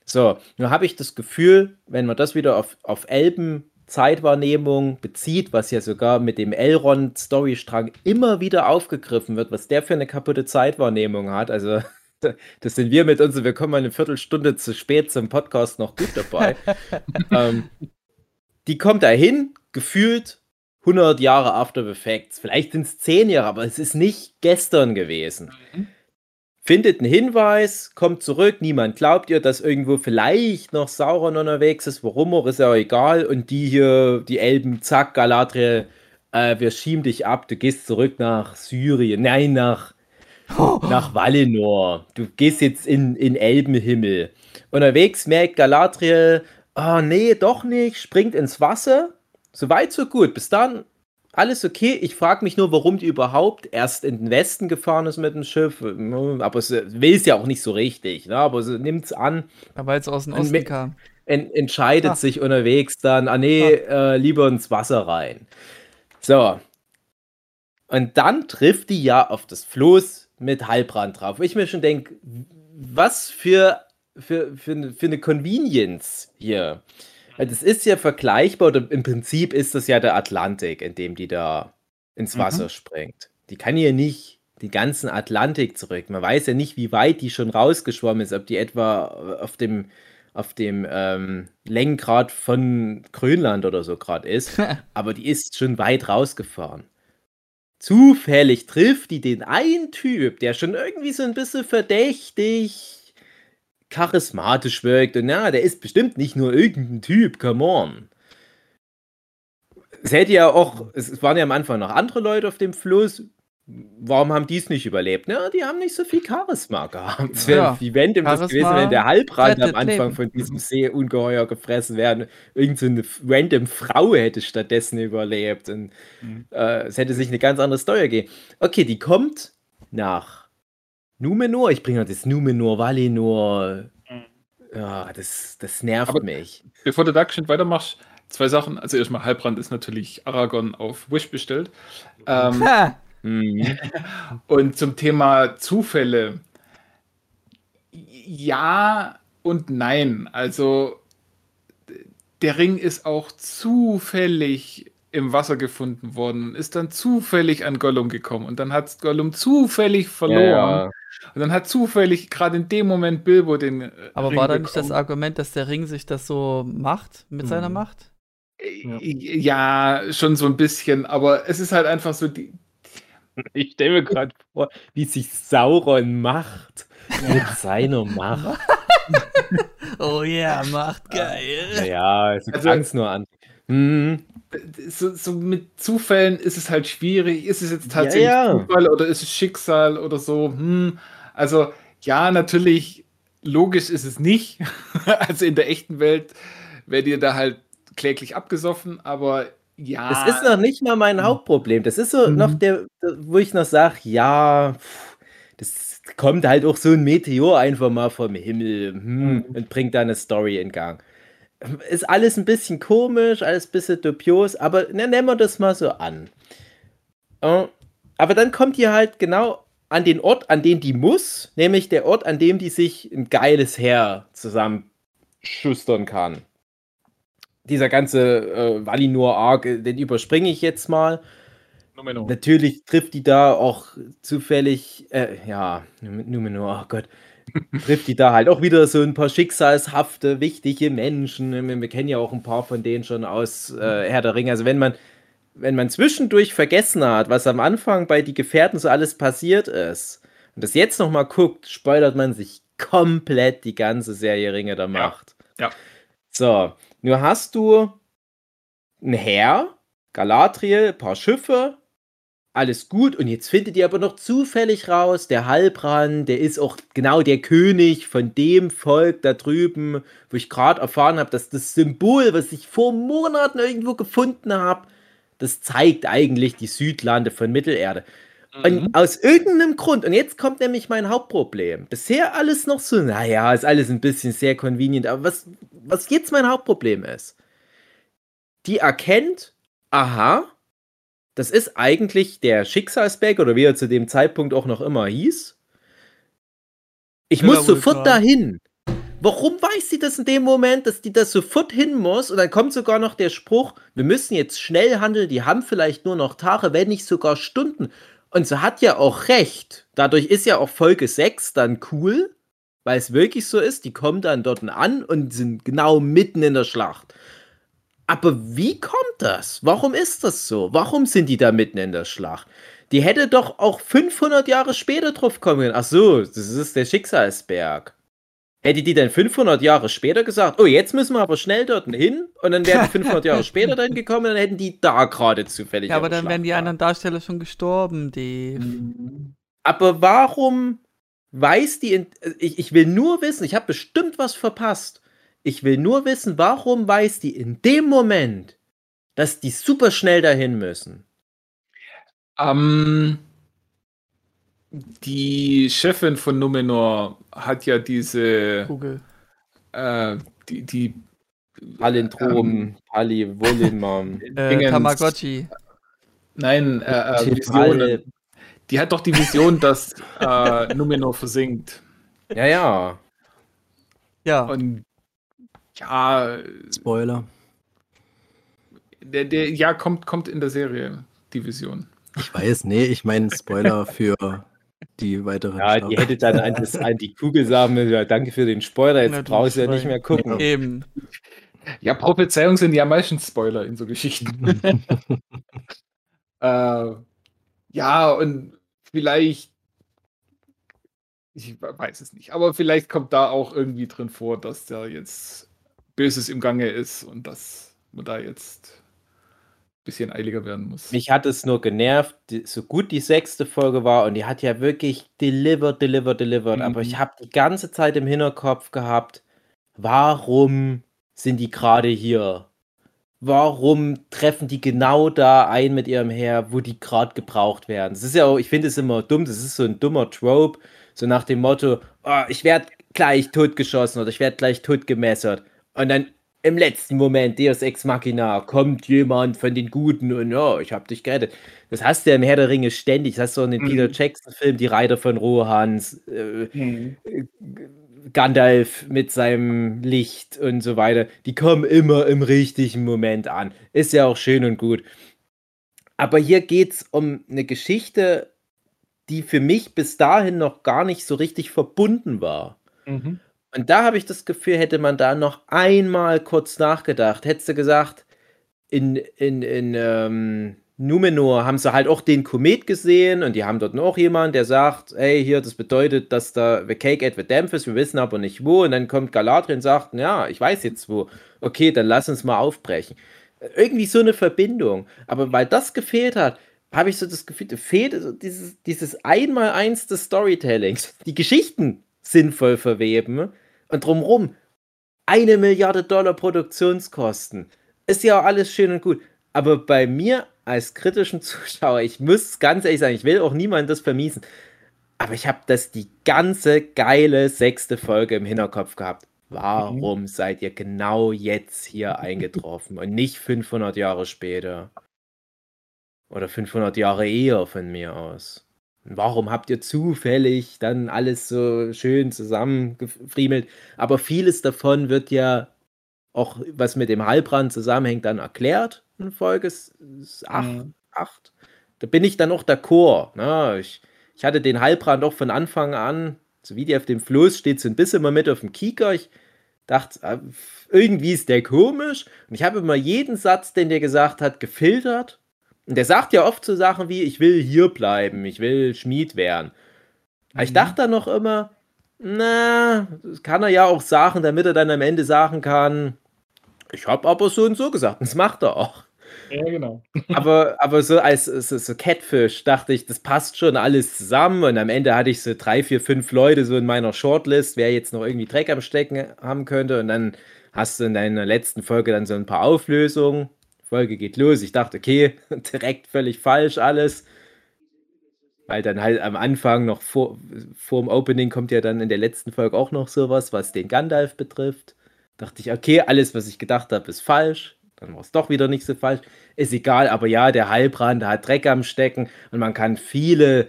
So, nun habe ich das Gefühl, wenn man das wieder auf, auf Elben Zeitwahrnehmung bezieht, was ja sogar mit dem Elrond-Storystrang immer wieder aufgegriffen wird, was der für eine kaputte Zeitwahrnehmung hat. Also, (laughs) das sind wir mit uns, wir kommen eine Viertelstunde zu spät zum Podcast noch gut dabei. (laughs) ähm, die kommt da hin, gefühlt 100 Jahre after the facts. Vielleicht sind es 10 Jahre, aber es ist nicht gestern gewesen. Mhm findet einen Hinweis, kommt zurück, niemand glaubt ihr, dass irgendwo vielleicht noch Sauron unterwegs ist, warum auch, ist ja egal. Und die hier, die Elben, zack, Galadriel, äh, wir schieben dich ab, du gehst zurück nach Syrien, nein, nach, (laughs) nach Valinor. Du gehst jetzt in, in Elbenhimmel. Unterwegs merkt Galadriel, oh nee, doch nicht, springt ins Wasser. So weit, so gut. Bis dann alles okay. Ich frage mich nur, warum die überhaupt erst in den Westen gefahren ist mit dem Schiff. Aber sie will es ja auch nicht so richtig. Ne? Aber sie nimmt es an. Weil es aus dem Osten kam. En entscheidet ah. sich unterwegs dann, ah nee, ah. äh, lieber ins Wasser rein. So. Und dann trifft die ja auf das Floß mit Halbrand drauf. Ich mir schon denke, was für, für, für, für eine Convenience hier. Das ist ja vergleichbar, oder im Prinzip ist das ja der Atlantik, in dem die da ins mhm. Wasser mhm. springt. Die kann ja nicht den ganzen Atlantik zurück. Man weiß ja nicht, wie weit die schon rausgeschwommen ist, ob die etwa auf dem, auf dem ähm, Längengrad von Grönland oder so gerade ist. (laughs) Aber die ist schon weit rausgefahren. Zufällig trifft die den einen Typ, der schon irgendwie so ein bisschen verdächtig charismatisch wirkt. Und ja, der ist bestimmt nicht nur irgendein Typ, come on. Es hätte ja auch, es waren ja am Anfang noch andere Leute auf dem Fluss. Warum haben die es nicht überlebt? Ja, die haben nicht so viel Charisma gehabt. Es (laughs) wäre ja. wie wenn dem das gewesen, wenn der Halbrand am Anfang Leben. von diesem Seeungeheuer gefressen wäre. Irgend so eine random Frau hätte stattdessen überlebt. Und mhm. äh, es hätte sich eine ganz andere Story gegeben. Okay, die kommt nach Numenor, ich bringe das Numenor, Valinor. Mhm. Ja, das, das nervt Aber mich. Bevor du da schon weitermachst, zwei Sachen. Also erstmal Halbrand ist natürlich Aragon auf Wish bestellt. Ähm, mhm. und zum Thema Zufälle. Ja und nein. Also der Ring ist auch zufällig im Wasser gefunden worden und ist dann zufällig an Gollum gekommen und dann hat Gollum zufällig verloren. Ja, ja. Und dann hat zufällig gerade in dem Moment Bilbo den. Äh, Aber Ring war da nicht das Argument, dass der Ring sich das so macht mit mhm. seiner Macht? Ja. ja, schon so ein bisschen, aber es ist halt einfach so die. Ich stelle mir gerade vor, wie sich Sauron macht mit seiner Macht. (laughs) oh ja, yeah, Macht geil. Ja, es also, es nur an. Mhm so, so, mit Zufällen ist es halt schwierig. Ist es jetzt tatsächlich ja, ja. Zufall oder ist es Schicksal oder so? Hm. Also, ja, natürlich, logisch ist es nicht. (laughs) also in der echten Welt werdet ihr da halt kläglich abgesoffen, aber ja. Das ist noch nicht mal mein. Hauptproblem. Das ist so mhm. noch der, wo ich noch sage, ja, das kommt halt auch so ein Meteor einfach mal vom Himmel hm, mhm. und bringt da eine Story in Gang ist alles ein bisschen komisch, alles ein bisschen dubios, aber ne, nennen wir das mal so an. Uh, aber dann kommt ihr halt genau an den Ort, an den die muss, nämlich der Ort, an dem die sich ein geiles Heer zusammenschustern kann. Dieser ganze äh, Valinor-Arc, äh, den überspringe ich jetzt mal. Numenor. Natürlich trifft die da auch zufällig, äh, ja, Numenor, oh Gott, trifft die da halt auch wieder so ein paar schicksalshafte, wichtige Menschen. Wir, wir kennen ja auch ein paar von denen schon aus äh, Herr der Ringe. Also wenn man, wenn man zwischendurch vergessen hat, was am Anfang bei die Gefährten so alles passiert ist und das jetzt nochmal guckt, spoilert man sich komplett die ganze Serie Ringe der Macht. Ja. ja. So, nur hast du ein Heer, Galadriel, ein paar Schiffe, alles gut. Und jetzt findet ihr aber noch zufällig raus, der Halbrand, der ist auch genau der König von dem Volk da drüben, wo ich gerade erfahren habe, dass das Symbol, was ich vor Monaten irgendwo gefunden habe, das zeigt eigentlich die Südlande von Mittelerde. Mhm. Und aus irgendeinem Grund, und jetzt kommt nämlich mein Hauptproblem. Bisher alles noch so, naja, ist alles ein bisschen sehr convenient, aber was, was jetzt mein Hauptproblem ist, die erkennt, aha, das ist eigentlich der Schicksalsberg oder wie er zu dem Zeitpunkt auch noch immer hieß. Ich ja, muss sofort dahin. Warum weiß sie das in dem Moment, dass die das sofort hin muss? Und dann kommt sogar noch der Spruch, wir müssen jetzt schnell handeln, die haben vielleicht nur noch Tage, wenn nicht sogar Stunden. Und sie hat ja auch recht. Dadurch ist ja auch Folge 6 dann cool, weil es wirklich so ist, die kommen dann dort an und sind genau mitten in der Schlacht. Aber wie kommt das? Warum ist das so? Warum sind die da mitten in der Schlacht? Die hätte doch auch 500 Jahre später drauf kommen können. Ach so, das ist der Schicksalsberg. Hätte die dann 500 Jahre später gesagt, oh, jetzt müssen wir aber schnell dort hin und dann wären die 500 Jahre (laughs) später dann gekommen, dann hätten die da gerade zufällig. Ja, aber dann wären die anderen Darsteller schon gestorben, Dave. Mhm. Aber warum weiß die. Ich, ich will nur wissen, ich habe bestimmt was verpasst. Ich will nur wissen, warum weiß die in dem Moment, dass die super schnell dahin müssen. Ähm, die Chefin von Numenor hat ja diese, Google. äh, die, die Palindrom, Pali, Wolimam. (laughs) Äh, Tamagotchi. Nein, äh, äh, Visionen. Die hat doch die Vision, (laughs) dass äh, Numenor versinkt. Ja, ja. Ja. Und ja, Spoiler. der, der, ja, kommt, kommt in der Serie, die Vision. Ich weiß, nee, ich meine Spoiler für die weiteren Ja, die Staffeln. hätte dann an, das, an die Kugel sagen müssen, ja, danke für den Spoiler, jetzt Na, brauchst du ja nicht mehr gucken. (laughs) Eben. Ja, Prophezeiungen sind ja meistens Spoiler in so Geschichten. (laughs) äh, ja, und vielleicht, ich weiß es nicht, aber vielleicht kommt da auch irgendwie drin vor, dass da jetzt Böses im Gange ist und dass man da jetzt ein bisschen eiliger werden muss. Mich hat es nur genervt, so gut die sechste Folge war und die hat ja wirklich delivered, delivered, delivered. Aber Mhm. ich habe die ganze Zeit im Hinterkopf gehabt, warum sind die gerade hier? Warum treffen die genau da ein mit ihrem Heer, wo die gerade gebraucht werden? Das ist ja auch, ich finde es immer dumm, das ist so ein dummer Trope, so nach dem Motto, oh, ich werde gleich totgeschossen oder ich werde gleich totgemessert. Und dann im letzten Moment, Deus Ex Machina, kommt jemand von den Guten und ja, ich habe dich gerettet. Das hast du ja im Herr der Ringe ständig. Das hast du in den Mhm. Peter Jackson-Film, die Reiter von Rohans, äh, Mhm. Gandalf mit seinem Licht und so weiter. Die kommen immer im richtigen Moment an. Ist ja auch schön und gut. Aber hier geht es um eine Geschichte, die für mich bis dahin noch gar nicht so richtig verbunden war. Mhm. Und da habe ich das Gefühl, hätte man da noch einmal kurz nachgedacht, hättest du gesagt, in, in, in ähm, Numenor haben sie halt auch den Komet gesehen und die haben dort noch jemanden, der sagt, hey, hier, das bedeutet, dass da the cake at the damp ist, wir wissen aber nicht wo. Und dann kommt Galadriel und sagt, ja, ich weiß jetzt wo. Okay, dann lass uns mal aufbrechen. Irgendwie so eine Verbindung. Aber weil das gefehlt hat, habe ich so das Gefühl, fehlt dieses, dieses Einmaleins des Storytellings. Die Geschichten sinnvoll verweben und drumrum eine Milliarde Dollar Produktionskosten. Ist ja auch alles schön und gut. Aber bei mir als kritischen (laughs) Zuschauer, ich muss ganz ehrlich sagen, ich will auch niemandem das vermiesen. Aber ich habe das die ganze geile sechste Folge im Hinterkopf gehabt. Warum seid ihr genau jetzt hier (laughs) eingetroffen und nicht 500 Jahre später? Oder 500 Jahre eher von mir aus? Warum habt ihr zufällig dann alles so schön zusammengefriemelt? Aber vieles davon wird ja auch, was mit dem Heilbrand zusammenhängt, dann erklärt in Folge 8. Mhm. acht. Da bin ich dann auch d'accord. Ne? Ich, ich hatte den Heilbrand auch von Anfang an, so wie die auf dem Floß steht, so ein bisschen mal mit auf dem Kieker. Ich dachte, äh, irgendwie ist der komisch. Und ich habe immer jeden Satz, den der gesagt hat, gefiltert. Und der sagt ja oft so Sachen wie, ich will hier bleiben, ich will Schmied werden. Aber ich Mhm. dachte dann noch immer, na, das kann er ja auch sagen, damit er dann am Ende sagen kann, ich habe aber so und so gesagt. Und das macht er auch. Ja, genau. (laughs) aber, aber so als so, so Catfish dachte ich, das passt schon alles zusammen. Und am Ende hatte ich so drei, vier, fünf Leute so in meiner Shortlist, wer jetzt noch irgendwie Dreck am Stecken haben könnte. Und dann hast du in deiner letzten Folge dann so ein paar Auflösungen. Folge geht los. Ich dachte, okay, (laughs) direkt völlig falsch alles. Weil dann halt am Anfang noch vor, vor dem Opening kommt ja dann in der letzten Folge auch noch sowas, was den Gandalf betrifft. Dachte ich, okay, alles, was ich gedacht habe, ist falsch. Dann war es doch wieder nicht so falsch. Ist egal, aber ja, der Heilbrand hat Dreck am Stecken und man kann viele,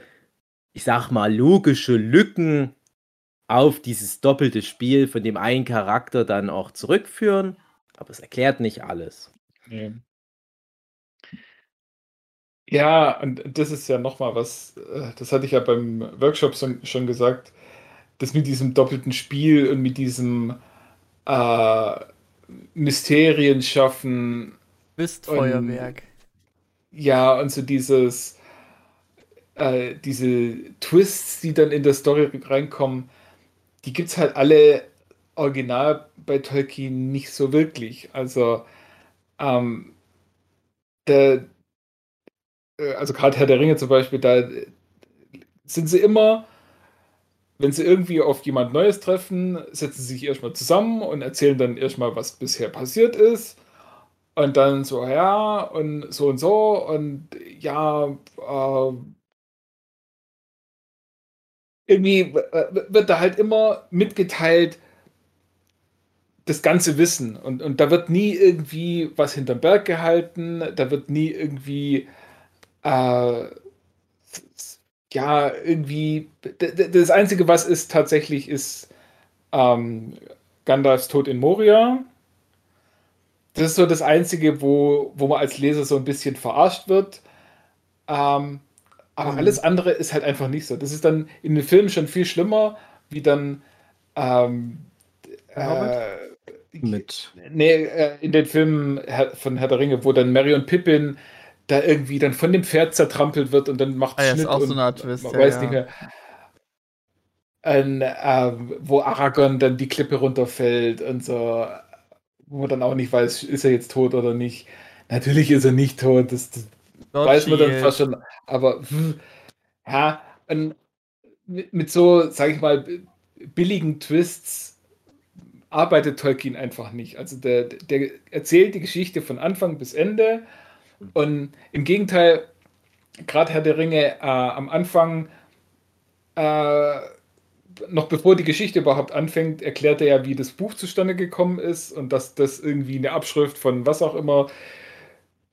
ich sag mal, logische Lücken auf dieses doppelte Spiel von dem einen Charakter dann auch zurückführen. Aber es erklärt nicht alles. Ja. Ja, und das ist ja nochmal was, äh, das hatte ich ja beim Workshop schon, schon gesagt, das mit diesem doppelten Spiel und mit diesem äh, Mysterien schaffen, Mistfeuerwerk. ja, und so dieses, äh, diese Twists, die dann in der Story reinkommen, die gibt es halt alle original bei Tolkien nicht so wirklich. Also, ähm, der, äh, also gerade Herr der Ringe zum Beispiel, da sind sie immer, wenn sie irgendwie auf jemand Neues treffen, setzen sie sich erstmal zusammen und erzählen dann erstmal, was bisher passiert ist. Und dann so, ja, und so und so, und ja, äh, irgendwie wird da halt immer mitgeteilt, das ganze Wissen. Und, und da wird nie irgendwie was hinterm Berg gehalten, da wird nie irgendwie, äh, ja, irgendwie, das Einzige, was ist tatsächlich, ist ähm, Gandalfs Tod in Moria. Das ist so das Einzige, wo, wo man als Leser so ein bisschen verarscht wird. Ähm, aber mhm. alles andere ist halt einfach nicht so. Das ist dann in den Filmen schon viel schlimmer, wie dann ähm, äh, mit. Nee, äh, in den Filmen von Herr der Ringe, wo dann Marion Pippin da irgendwie dann von dem Pferd zertrampelt wird und dann macht ah, Schnitt ist auch so eine Art Twist, weiß ja. nicht mehr. Und, äh, wo Aragorn dann die Klippe runterfällt und so, wo man dann auch nicht weiß, ist er jetzt tot oder nicht. Natürlich ist er nicht tot, das, das weiß man dann fast schon, aber ja, und mit so, sag ich mal, billigen Twists arbeitet Tolkien einfach nicht. Also der, der erzählt die Geschichte von Anfang bis Ende und im Gegenteil, gerade Herr der Ringe äh, am Anfang, äh, noch bevor die Geschichte überhaupt anfängt, erklärt er ja, wie das Buch zustande gekommen ist und dass das irgendwie eine Abschrift von was auch immer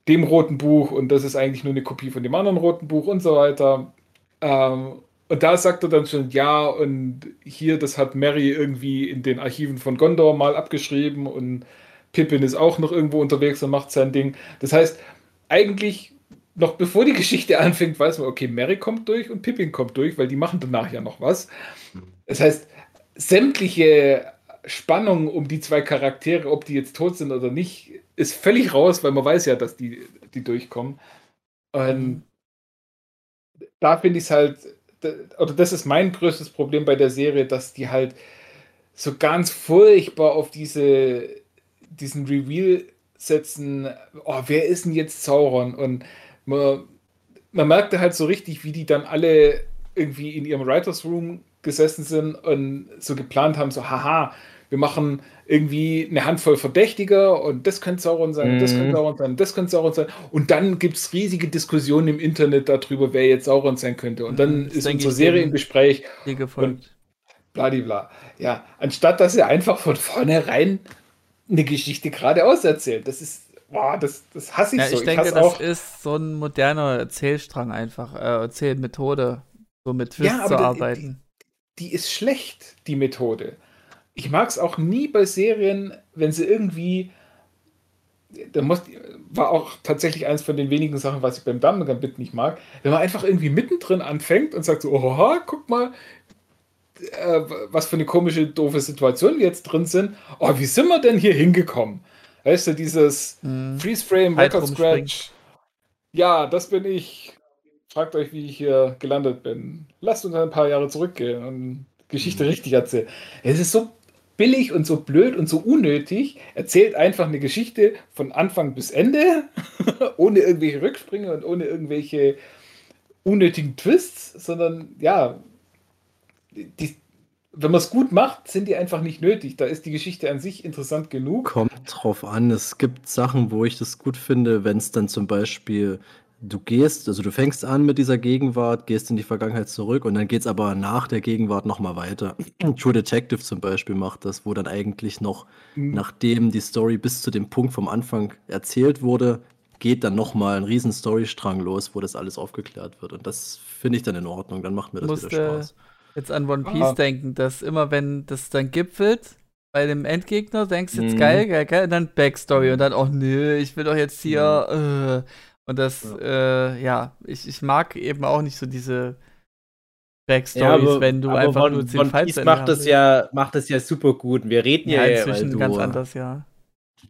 dem roten Buch und das ist eigentlich nur eine Kopie von dem anderen roten Buch und so weiter. Ähm, und da sagt er dann schon, ja, und hier, das hat Mary irgendwie in den Archiven von Gondor mal abgeschrieben und Pippin ist auch noch irgendwo unterwegs und macht sein Ding. Das heißt, eigentlich noch bevor die Geschichte (laughs) anfängt, weiß man, okay, Mary kommt durch und Pippin kommt durch, weil die machen danach ja noch was. Das heißt, sämtliche Spannung um die zwei Charaktere, ob die jetzt tot sind oder nicht, ist völlig raus, weil man weiß ja, dass die, die durchkommen. Und da finde ich es halt, oder das ist mein größtes Problem bei der Serie, dass die halt so ganz furchtbar auf diese, diesen Reveal setzen, oh, wer ist denn jetzt Sauron? Und man, man merkte halt so richtig, wie die dann alle irgendwie in ihrem Writers Room gesessen sind und so geplant haben, so, haha, wir machen irgendwie eine Handvoll Verdächtiger und das könnte Sauron sein, mhm. das könnte Sauron sein, das könnte Sauron sein. Und dann gibt es riesige Diskussionen im Internet darüber, wer jetzt Sauron sein könnte. Und dann mhm, ist unsere Serie im Gespräch. Bladibla. Ja, anstatt dass er einfach von vornherein eine Geschichte geradeaus erzählt. Das ist, boah, das, das hasse ich ja, so. Ich denke, das ist so ein moderner Erzählstrang einfach, äh, Erzählmethode, so mit Twists ja, zu arbeiten. Die, die ist schlecht, die Methode ich mag es auch nie bei Serien, wenn sie irgendwie. Da muss, war auch tatsächlich eines von den wenigen Sachen, was ich beim Damen Gambit nicht mag, wenn man einfach irgendwie mittendrin anfängt und sagt so, oha, guck mal, äh, was für eine komische, doofe Situation wir jetzt drin sind. Oh, wie sind wir denn hier hingekommen? Weißt du, dieses hm. Freeze Frame, Record Scratch. Ja, das bin ich. Fragt euch, wie ich hier gelandet bin. Lasst uns ein paar Jahre zurückgehen und Geschichte hm. richtig erzählen. Es ist so billig und so blöd und so unnötig, erzählt einfach eine Geschichte von Anfang bis Ende, (laughs) ohne irgendwelche Rücksprünge und ohne irgendwelche unnötigen Twists, sondern ja, die, wenn man es gut macht, sind die einfach nicht nötig. Da ist die Geschichte an sich interessant genug. Kommt drauf an. Es gibt Sachen, wo ich das gut finde, wenn es dann zum Beispiel du gehst, also du fängst an mit dieser Gegenwart, gehst in die Vergangenheit zurück und dann geht es aber nach der Gegenwart nochmal weiter. (clears throat) True Detective zum Beispiel macht das, wo dann eigentlich noch, mhm. nachdem die Story bis zu dem Punkt vom Anfang erzählt wurde, geht dann nochmal ein riesen Storystrang los, wo das alles aufgeklärt wird. Und das finde ich dann in Ordnung, dann macht mir das Musste wieder Spaß. Jetzt an One Piece Aha. denken, dass immer wenn das dann gipfelt, bei dem Endgegner denkst du jetzt mhm. geil, geil, geil, und dann Backstory und dann, oh nö, ich will doch jetzt hier, mhm. äh, und das, ja, äh, ja ich, ich mag eben auch nicht so diese Backstories, ja, wenn du einfach von, nur zehn Fights macht das ja macht das ja super gut. Wir reden ja, ja inzwischen du, ganz anders, ja.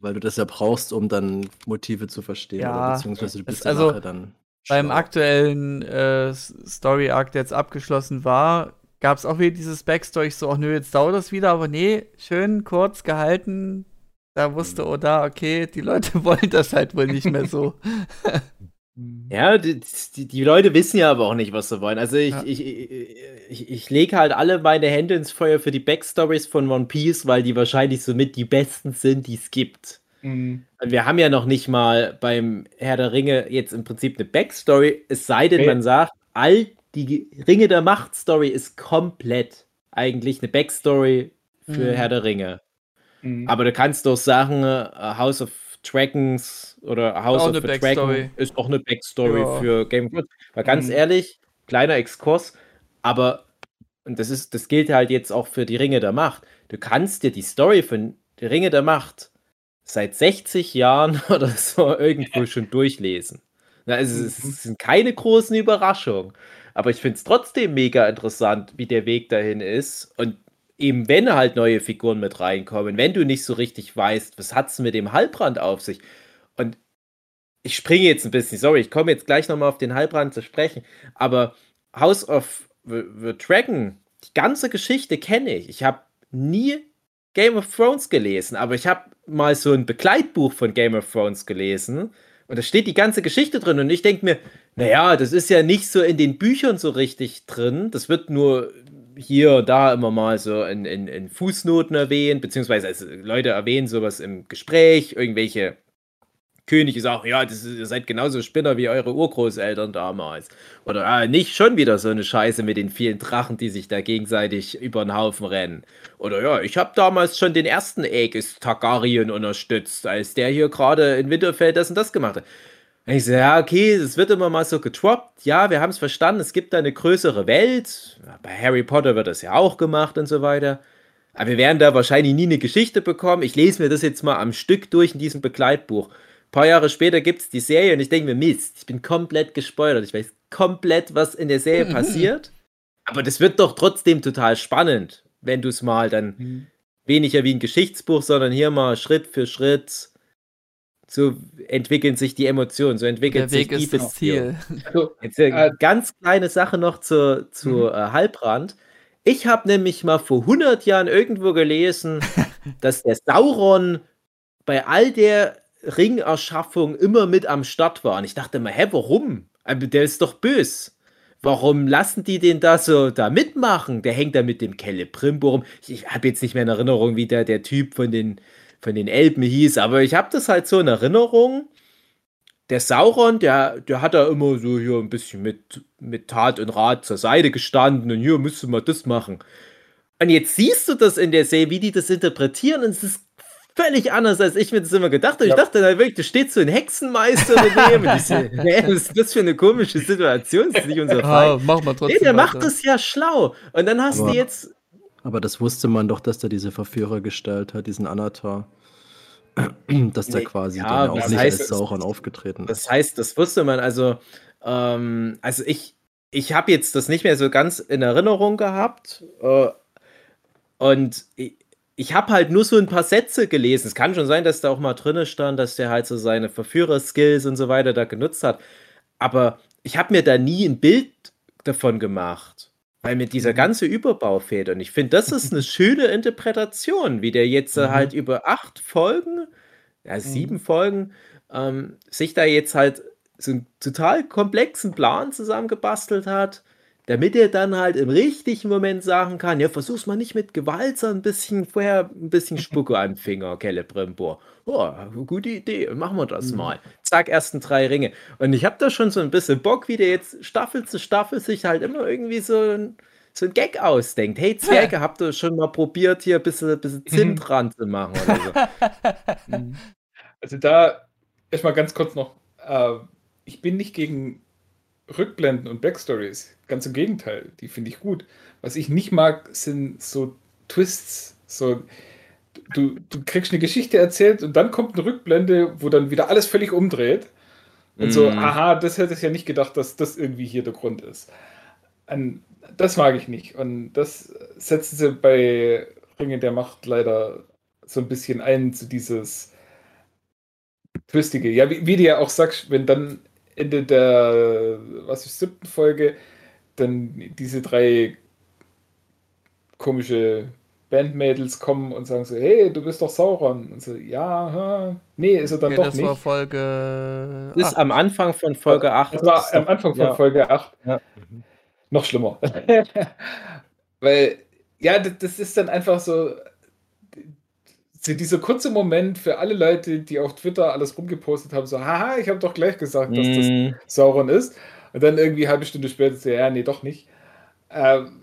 Weil du das ja brauchst, um dann Motive zu verstehen. Ja, oder beziehungsweise du bist also, dann. Beim aktuellen äh, Story-Arc, der jetzt abgeschlossen war, gab es auch wieder dieses Backstory, ich so, ach nö, jetzt dauert das wieder, aber nee, schön kurz gehalten. Da wusste Oda, okay, die Leute (laughs) wollen das halt wohl nicht mehr so. Ja, die, die, die, Leute wissen ja aber auch nicht, was sie wollen. Also ich, ja. ich, ich, ich, ich lege halt alle meine Hände ins Feuer für die Backstories von One Piece, weil die wahrscheinlich somit die besten sind, die es gibt. Mhm. Wir haben ja noch nicht mal beim Herr der Ringe jetzt im Prinzip eine Backstory, es sei denn, okay. man sagt, all die Ringe der Macht Story ist komplett eigentlich eine Backstory für mhm. Herr der Ringe. Mhm. Aber du kannst doch sagen, äh, House of Dragons oder House of the Dragon ist auch eine Backstory ja. für Game of Thrones. Weil ganz mhm. ehrlich, kleiner Exkurs, aber und das ist, das gilt halt jetzt auch für die Ringe der Macht. Du kannst dir die Story von die Ringe der Macht seit 60 Jahren (laughs) oder so irgendwo schon durchlesen. Also es sind keine großen Überraschungen. Aber ich finde es trotzdem mega interessant, wie der Weg dahin ist. Und eben wenn halt neue Figuren mit reinkommen, wenn du nicht so richtig weißt, was hat es mit dem Halbrand auf sich. Und ich springe jetzt ein bisschen, sorry, ich komme jetzt gleich nochmal auf den Halbrand zu sprechen, aber House of the, the Dragon, die ganze Geschichte kenne ich. Ich habe nie Game of Thrones gelesen, aber ich habe mal so ein Begleitbuch von Game of Thrones gelesen und da steht die ganze Geschichte drin und ich denke mir, naja, das ist ja nicht so in den Büchern so richtig drin. Das wird nur hier da immer mal so in, in, in Fußnoten erwähnt, beziehungsweise also Leute erwähnen sowas im Gespräch, irgendwelche Könige sagen, ja, ist, ihr seid genauso Spinner wie eure Urgroßeltern damals. Oder ah, nicht schon wieder so eine Scheiße mit den vielen Drachen, die sich da gegenseitig über den Haufen rennen. Oder ja, ich habe damals schon den ersten Aegis Targaryen unterstützt, als der hier gerade in Winterfell das und das gemacht hat. Und ich so, ja, okay, es wird immer mal so getroppt. Ja, wir haben es verstanden, es gibt da eine größere Welt. Bei Harry Potter wird das ja auch gemacht und so weiter. Aber wir werden da wahrscheinlich nie eine Geschichte bekommen. Ich lese mir das jetzt mal am Stück durch in diesem Begleitbuch. Ein paar Jahre später gibt es die Serie und ich denke mir, Mist, ich bin komplett gespoilert. Ich weiß komplett, was in der Serie passiert. Aber das wird doch trotzdem total spannend, wenn du es mal dann mhm. weniger wie ein Geschichtsbuch, sondern hier mal Schritt für Schritt so entwickeln sich die Emotionen, so entwickelt Der Weg sich die ist Ziel. Jetzt eine äh, ganz kleine Sache noch zu, zu mhm. äh, Halbrand. Ich habe nämlich mal vor 100 Jahren irgendwo gelesen, (laughs) dass der Sauron bei all der Ringerschaffung immer mit am Start war. Und ich dachte mal, hä, warum? Der ist doch bös. Warum lassen die den da so da mitmachen? Der hängt da mit dem Kelle Primbo rum. Ich, ich habe jetzt nicht mehr in Erinnerung, wie der, der Typ von den von den Elben hieß, aber ich habe das halt so in Erinnerung. Der Sauron, der, der hat da immer so hier ein bisschen mit, mit Tat und Rat zur Seite gestanden und hier müsste man das machen. Und jetzt siehst du das in der Serie, wie die das interpretieren und es ist völlig anders, als ich mir das immer gedacht habe. Ja. Ich dachte dann wirklich, da steht so ein Hexenmeister daneben. (laughs) ich so, nee, was ist das für eine komische Situation? Das ist nicht unser Fall. Ah, mach mal trotzdem nee, der weiter. macht das ja schlau. Und dann hast aber, du jetzt aber das wusste man doch, dass der diese Verführer gestellt hat, diesen Anatar. (clears throat) dass der nee, quasi ja, dann auch nicht heißt, als Sauron aufgetreten ist. Das heißt, das wusste man. Also, ähm, also ich, ich habe jetzt das nicht mehr so ganz in Erinnerung gehabt. Äh, und ich, ich habe halt nur so ein paar Sätze gelesen. Es kann schon sein, dass da auch mal drin stand, dass der halt so seine Verführer-Skills und so weiter da genutzt hat. Aber ich habe mir da nie ein Bild davon gemacht. Weil mit dieser mhm. ganze Überbau fehlt. Und ich finde, das ist eine schöne Interpretation, wie der jetzt mhm. halt über acht Folgen, ja, sieben mhm. Folgen, ähm, sich da jetzt halt so einen total komplexen Plan zusammengebastelt hat damit er dann halt im richtigen Moment sagen kann, ja, versuch's mal nicht mit Gewalt, sondern ein bisschen vorher ein bisschen (laughs) Spucke an Finger, Celebrimbor. Oh, gute Idee, machen wir das mhm. mal. Zack, ersten drei Ringe. Und ich habe da schon so ein bisschen Bock, wie der jetzt Staffel zu Staffel sich halt immer irgendwie so ein, so ein Gag ausdenkt. Hey, Zwerge, (laughs) habt ihr schon mal probiert, hier ein bisschen, bisschen mhm. Zimt dran zu machen oder so? (laughs) Mhm. also da erstmal ganz kurz noch, äh, ich bin nicht gegen Rückblenden und Backstories. Ganz im Gegenteil, die finde ich gut. Was ich nicht mag, sind so Twists. So, du, du kriegst eine Geschichte erzählt und dann kommt eine Rückblende, wo dann wieder alles völlig umdreht. Und mm. so, mhm. aha, das hätte ich ja nicht gedacht, dass das irgendwie hier der Grund ist. Und das mag ich nicht. Und das setzen sie bei Ringe der Macht leider so ein bisschen ein, zu dieses Twistige. Ja, wie, wie du ja auch sagst, wenn dann Ende der, was ist, siebten Folge dann diese drei komische Bandmädels kommen und sagen so, hey, du bist doch Sauron. Und so, ja, ha, nee, ist er dann okay, doch das nicht. Das war Folge Das ist am Anfang von Folge 8. Das war am Anfang von ja. Folge 8. Ja. Noch schlimmer. (laughs) Weil, ja, das ist dann einfach so, dieser kurze Moment für alle Leute, die auf Twitter alles rumgepostet haben, so, haha, ich habe doch gleich gesagt, dass das mm. Sauron ist. Und dann irgendwie eine halbe Stunde später so, ja, nee, doch nicht. Ähm,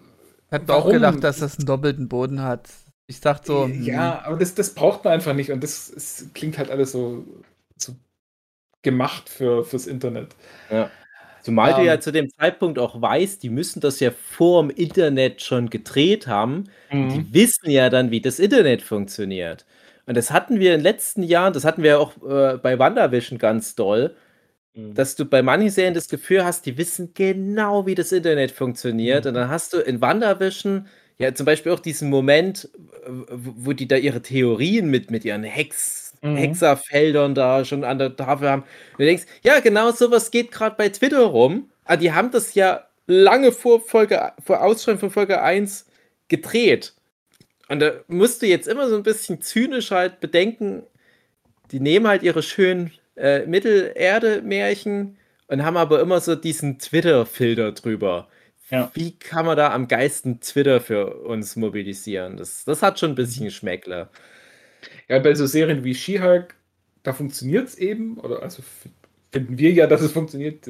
hat auch gedacht, dass das einen doppelten Boden hat. Ich dachte so. Ja, hm. aber das, das braucht man einfach nicht. Und das, das klingt halt alles so, so gemacht für, fürs Internet. Ja. Zumal um, du ja ähm. zu dem Zeitpunkt auch weißt, die müssen das ja vor dem Internet schon gedreht haben. Mhm. Die wissen ja dann, wie das Internet funktioniert. Und das hatten wir in den letzten Jahren, das hatten wir auch äh, bei WandaVision ganz doll, mhm. dass du bei manchen Serien das Gefühl hast, die wissen genau, wie das Internet funktioniert. Mhm. Und dann hast du in WandaVision ja zum Beispiel auch diesen Moment, wo die da ihre Theorien mit, mit ihren Hex, mhm. Hexerfeldern da schon an der Tafel haben. Und du denkst, ja, genau sowas geht gerade bei Twitter rum. Aber ah, die haben das ja lange vor Folge, vor Ausschreiben von Folge 1 gedreht. Und da musst du jetzt immer so ein bisschen zynisch halt bedenken, die nehmen halt ihre schönen äh, Mittelerde-Märchen und haben aber immer so diesen Twitter-Filter drüber. Ja. Wie kann man da am geisten Twitter für uns mobilisieren? Das, das hat schon ein bisschen Schmeckler. Ja, bei so Serien wie She-Hulk, da funktioniert es eben, oder also finden wir ja, dass es funktioniert.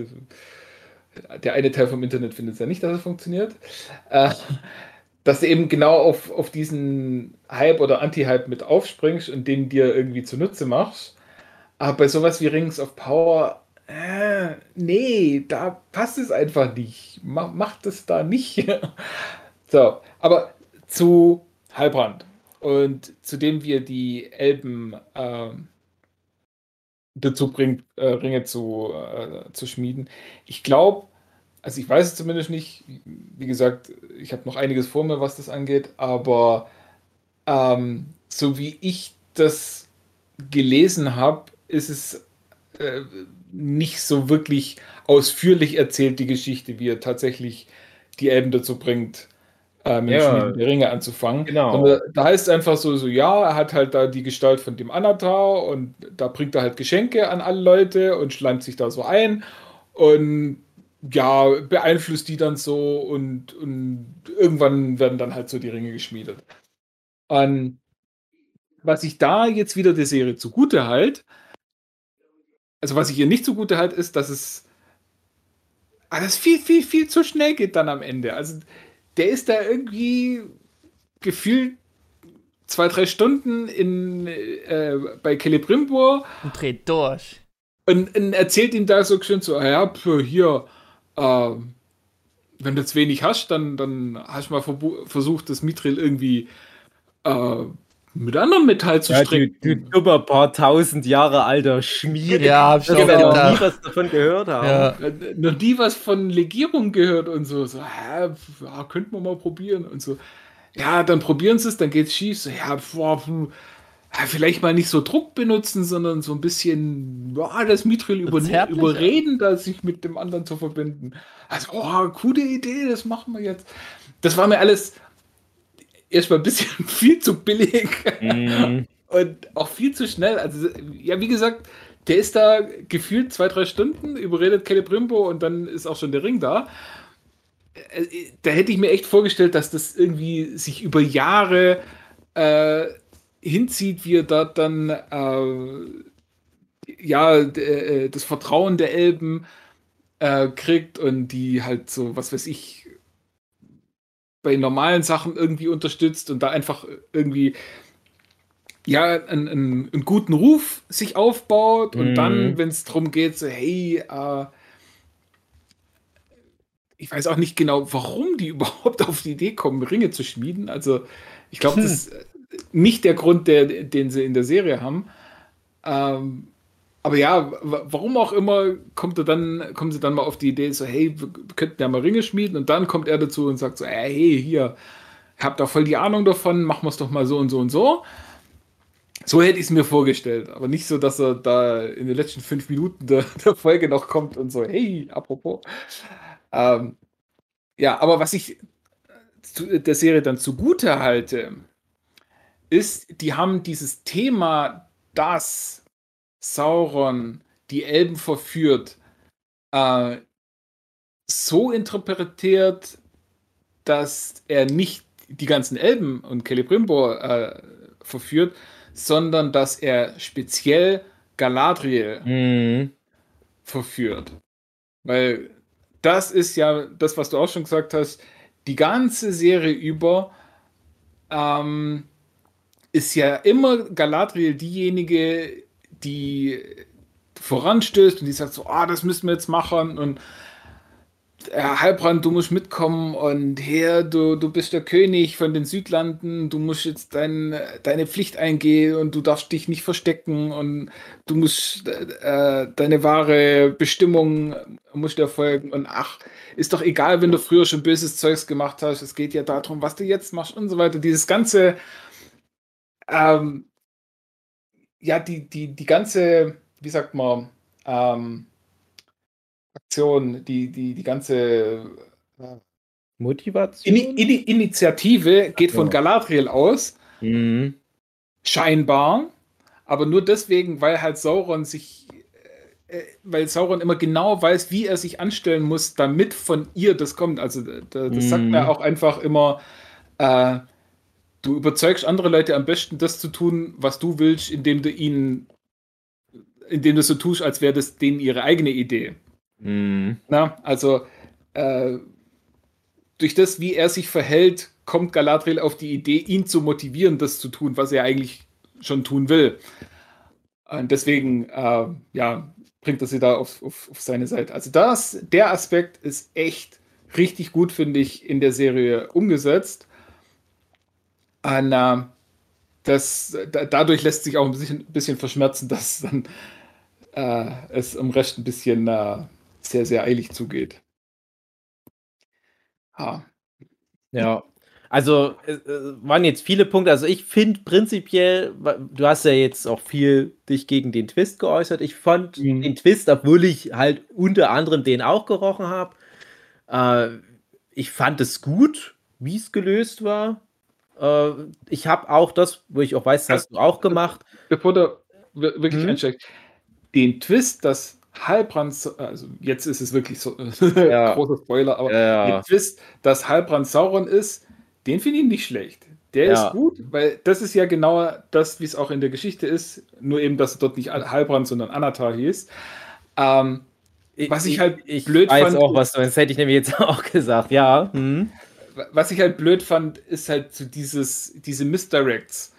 Der eine Teil vom Internet findet es ja nicht, dass es funktioniert. Äh, dass du eben genau auf, auf diesen Hype oder Anti-Hype mit aufspringst und den dir irgendwie zunutze machst. Aber bei sowas wie Rings of Power, äh, nee, da passt es einfach nicht. Mach, macht es da nicht. (laughs) so, aber zu Halbrand und zu dem wir die Elben äh, dazu bringt, äh, Ringe zu, äh, zu schmieden. Ich glaube, also ich weiß es zumindest nicht. Wie gesagt, ich habe noch einiges vor mir, was das angeht, aber ähm, so wie ich das gelesen habe, ist es äh, nicht so wirklich ausführlich erzählt, die Geschichte, wie er tatsächlich die Elben dazu bringt, äh, mit ja, der Ringe anzufangen. Genau. da heißt es einfach so, so, ja, er hat halt da die Gestalt von dem Anatar und da bringt er halt Geschenke an alle Leute und schleimt sich da so ein und ja, beeinflusst die dann so und, und irgendwann werden dann halt so die Ringe geschmiedet. Und was ich da jetzt wieder der Serie zugute halt, also was ich ihr nicht zugute halt, ist, dass es alles viel, viel, viel zu schnell geht dann am Ende. Also der ist da irgendwie gefühlt zwei, drei Stunden in, äh, bei Celebrimbor. Und dreht durch. Und, und, erzählt ihm da so schön so, ah ja, hier, äh, wenn du jetzt wenig hast, dann, dann hast du mal versucht, das Mithril irgendwie äh, mit anderem Metall zu ja, stricken. Du, du dummer paar tausend Jahre alter Schmied. Ja, hab ich auch noch nie was davon gehört haben. Ja. Noch nie was von Legierung gehört und so. so ja, könnten wir mal probieren und so. Ja, dann probieren sie es, dann geht's schief. So, ja, boah, ja, vielleicht mal nicht so Druck benutzen, sondern so ein bisschen boah, das Mithril über, überreden, da sich mit dem anderen zu verbinden. Also, oh, coole Idee, das machen wir jetzt. Das war mir alles erstmal ein bisschen (laughs) viel zu billig mm. und auch viel zu schnell. Also, ja, wie gesagt, der ist da gefühlt zwei, drei Stunden, überredet Celebrimbo und dann ist auch schon der Ring da. Äh, da hätte ich mir echt vorgestellt, dass das irgendwie sich über Jahre äh, hinzieht, wie er dort dann äh, ja äh, das Vertrauen der Elben äh, kriegt und die halt so, was weiß ich, bei normalen Sachen irgendwie unterstützt und da einfach irgendwie ja einen, einen, einen guten Ruf sich aufbaut und mhm. dann, wenn es darum geht, so hey, äh, ich weiß auch nicht genau, warum die (laughs) überhaupt auf die Idee kommen, Ringe zu schmieden. Also ich glaube, hm. das nicht der Grund, der, den sie in der Serie haben. Ähm, aber ja, warum auch immer, kommt er dann, kommen sie dann mal auf die Idee, so, hey, wir könnten ja mal Ringe schmieden und dann kommt er dazu und sagt so, hey, hier, habt da voll die Ahnung davon, machen wir es doch mal so und so und so. So hätte ich es mir vorgestellt, aber nicht so, dass er da in den letzten fünf Minuten der, der Folge noch kommt und so, hey, apropos. Ähm, ja, aber was ich der Serie dann zugute halte, ist, die haben dieses Thema, dass Sauron die Elben verführt, äh, so interpretiert, dass er nicht die ganzen Elben und Celebrimbor äh, verführt, sondern dass er speziell Galadriel mhm. verführt. Weil das ist ja das, was du auch schon gesagt hast, die ganze Serie über ähm, ist ja immer Galadriel diejenige, die voranstößt und die sagt so, ah, das müssen wir jetzt machen und Herr Halbrand, du musst mitkommen und her, du, du bist der König von den Südlanden, du musst jetzt dein, deine Pflicht eingehen und du darfst dich nicht verstecken und du musst äh, deine wahre Bestimmung musst erfolgen und ach, ist doch egal, wenn du früher schon böses Zeugs gemacht hast, es geht ja darum, was du jetzt machst und so weiter. Dieses ganze, ähm, ja, die, die, die ganze, wie sagt man, ähm, Aktion, die, die, die ganze äh, Motivation? In, in, Initiative geht von Galadriel aus. Mhm. Scheinbar. Aber nur deswegen, weil halt Sauron sich, äh, äh, weil Sauron immer genau weiß, wie er sich anstellen muss, damit von ihr das kommt. Also das mhm. sagt mir auch einfach immer, äh, du überzeugst andere Leute am besten, das zu tun, was du willst, indem du ihnen, indem du so tust, als wäre das denen ihre eigene Idee. Mhm. Na, also äh, durch das, wie er sich verhält, kommt Galadriel auf die Idee, ihn zu motivieren, das zu tun, was er eigentlich schon tun will. Und deswegen, äh, ja, bringt er sie da auf, auf, auf, seine Seite. Also das, der Aspekt ist echt richtig gut, finde ich, in der Serie umgesetzt. Äh, das, da, dadurch lässt sich auch ein bisschen, bisschen verschmerzen, dass dann äh, es im Rest ein bisschen äh, sehr, sehr eilig zugeht. Ha. Ja, also äh, äh, waren jetzt viele Punkte. Also ich finde prinzipiell, du hast ja jetzt auch viel dich gegen den Twist geäußert. Ich fand mhm. den Twist, obwohl ich halt unter anderem den auch gerochen habe, äh, ich fand es gut, wie es gelöst war. Äh, ich habe auch das, wo ich auch weiß, das hast du auch gemacht. Bevor du wirklich mhm. einsteigst, den Twist, dass Heilbrand, also jetzt ist es wirklich so (laughs) ja. großer Spoiler, aber ja. ihr wisst, dass Heilbrand Sauron ist, den finde ich nicht schlecht. Der ja. ist gut, weil das ist ja genau das, wie es auch in der Geschichte ist, nur eben, dass dort nicht Heilbrand, sondern Anatar hieß. Ähm, was ich, ich halt ich blöd weiß fand. auch, was du, das hätte ich nämlich jetzt (laughs) auch gesagt, ja. Hm. Was ich halt blöd fand, ist halt so dieses, diese Misdirects.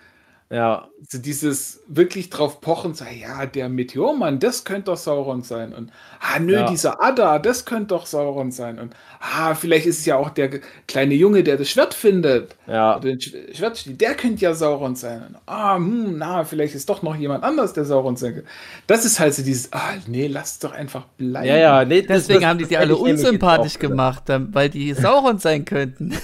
Ja. So dieses wirklich drauf pochen, so, ja, der Meteormann, das könnte doch Sauron sein. Und, ah, nö, ja. dieser Ada, das könnte doch Sauron sein. Und, ah, vielleicht ist es ja auch der kleine Junge, der das Schwert findet. Ja. Oder den Schwertstil, der könnte ja Sauron sein. Und, ah, hm, na, vielleicht ist doch noch jemand anders, der Sauron sein könnte. Das ist halt so dieses, ah, nee, lass doch einfach bleiben. Ja, ja, nee, deswegen das, haben die sie alle unsympathisch gemacht, weil die Sauron sein könnten.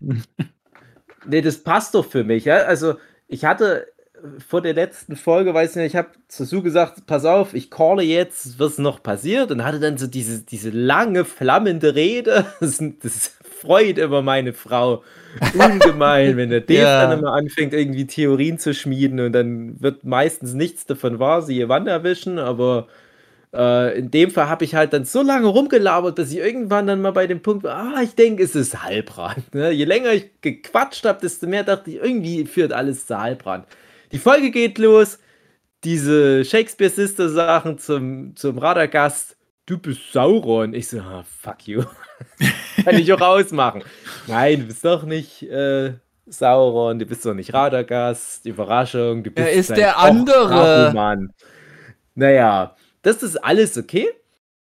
(laughs) nee, das passt doch für mich, ja. Also, ich hatte äh, vor der letzten Folge, weiß nicht, ich habe zu Sue gesagt, pass auf, ich calle jetzt, was noch passiert und hatte dann so diese, diese lange, flammende Rede. (laughs) Das, das freut immer meine Frau ungemein, wenn der (laughs) Dave ja. dann immer anfängt, irgendwie Theorien zu schmieden und dann wird meistens nichts davon wahr, sie ihr Wand erwischen, aber äh, in dem Fall habe ich halt dann so lange rumgelabert, bis ich irgendwann dann mal bei dem Punkt war, ah, ich denke, es ist Heilbrand. Ne? Je länger ich gequatscht habe, desto mehr dachte ich, irgendwie führt alles zu Heilbrand. Die Folge geht los, diese Shakespeare-Sister-Sachen zum, zum Radagast. Du bist Sauron. Ich so, ah, fuck you. (laughs) Kann ich auch ausmachen. Nein, du bist doch nicht äh, Sauron, du bist doch nicht Radagast. Überraschung, du bist Er ist der andere. Mann. Naja, das ist alles okay.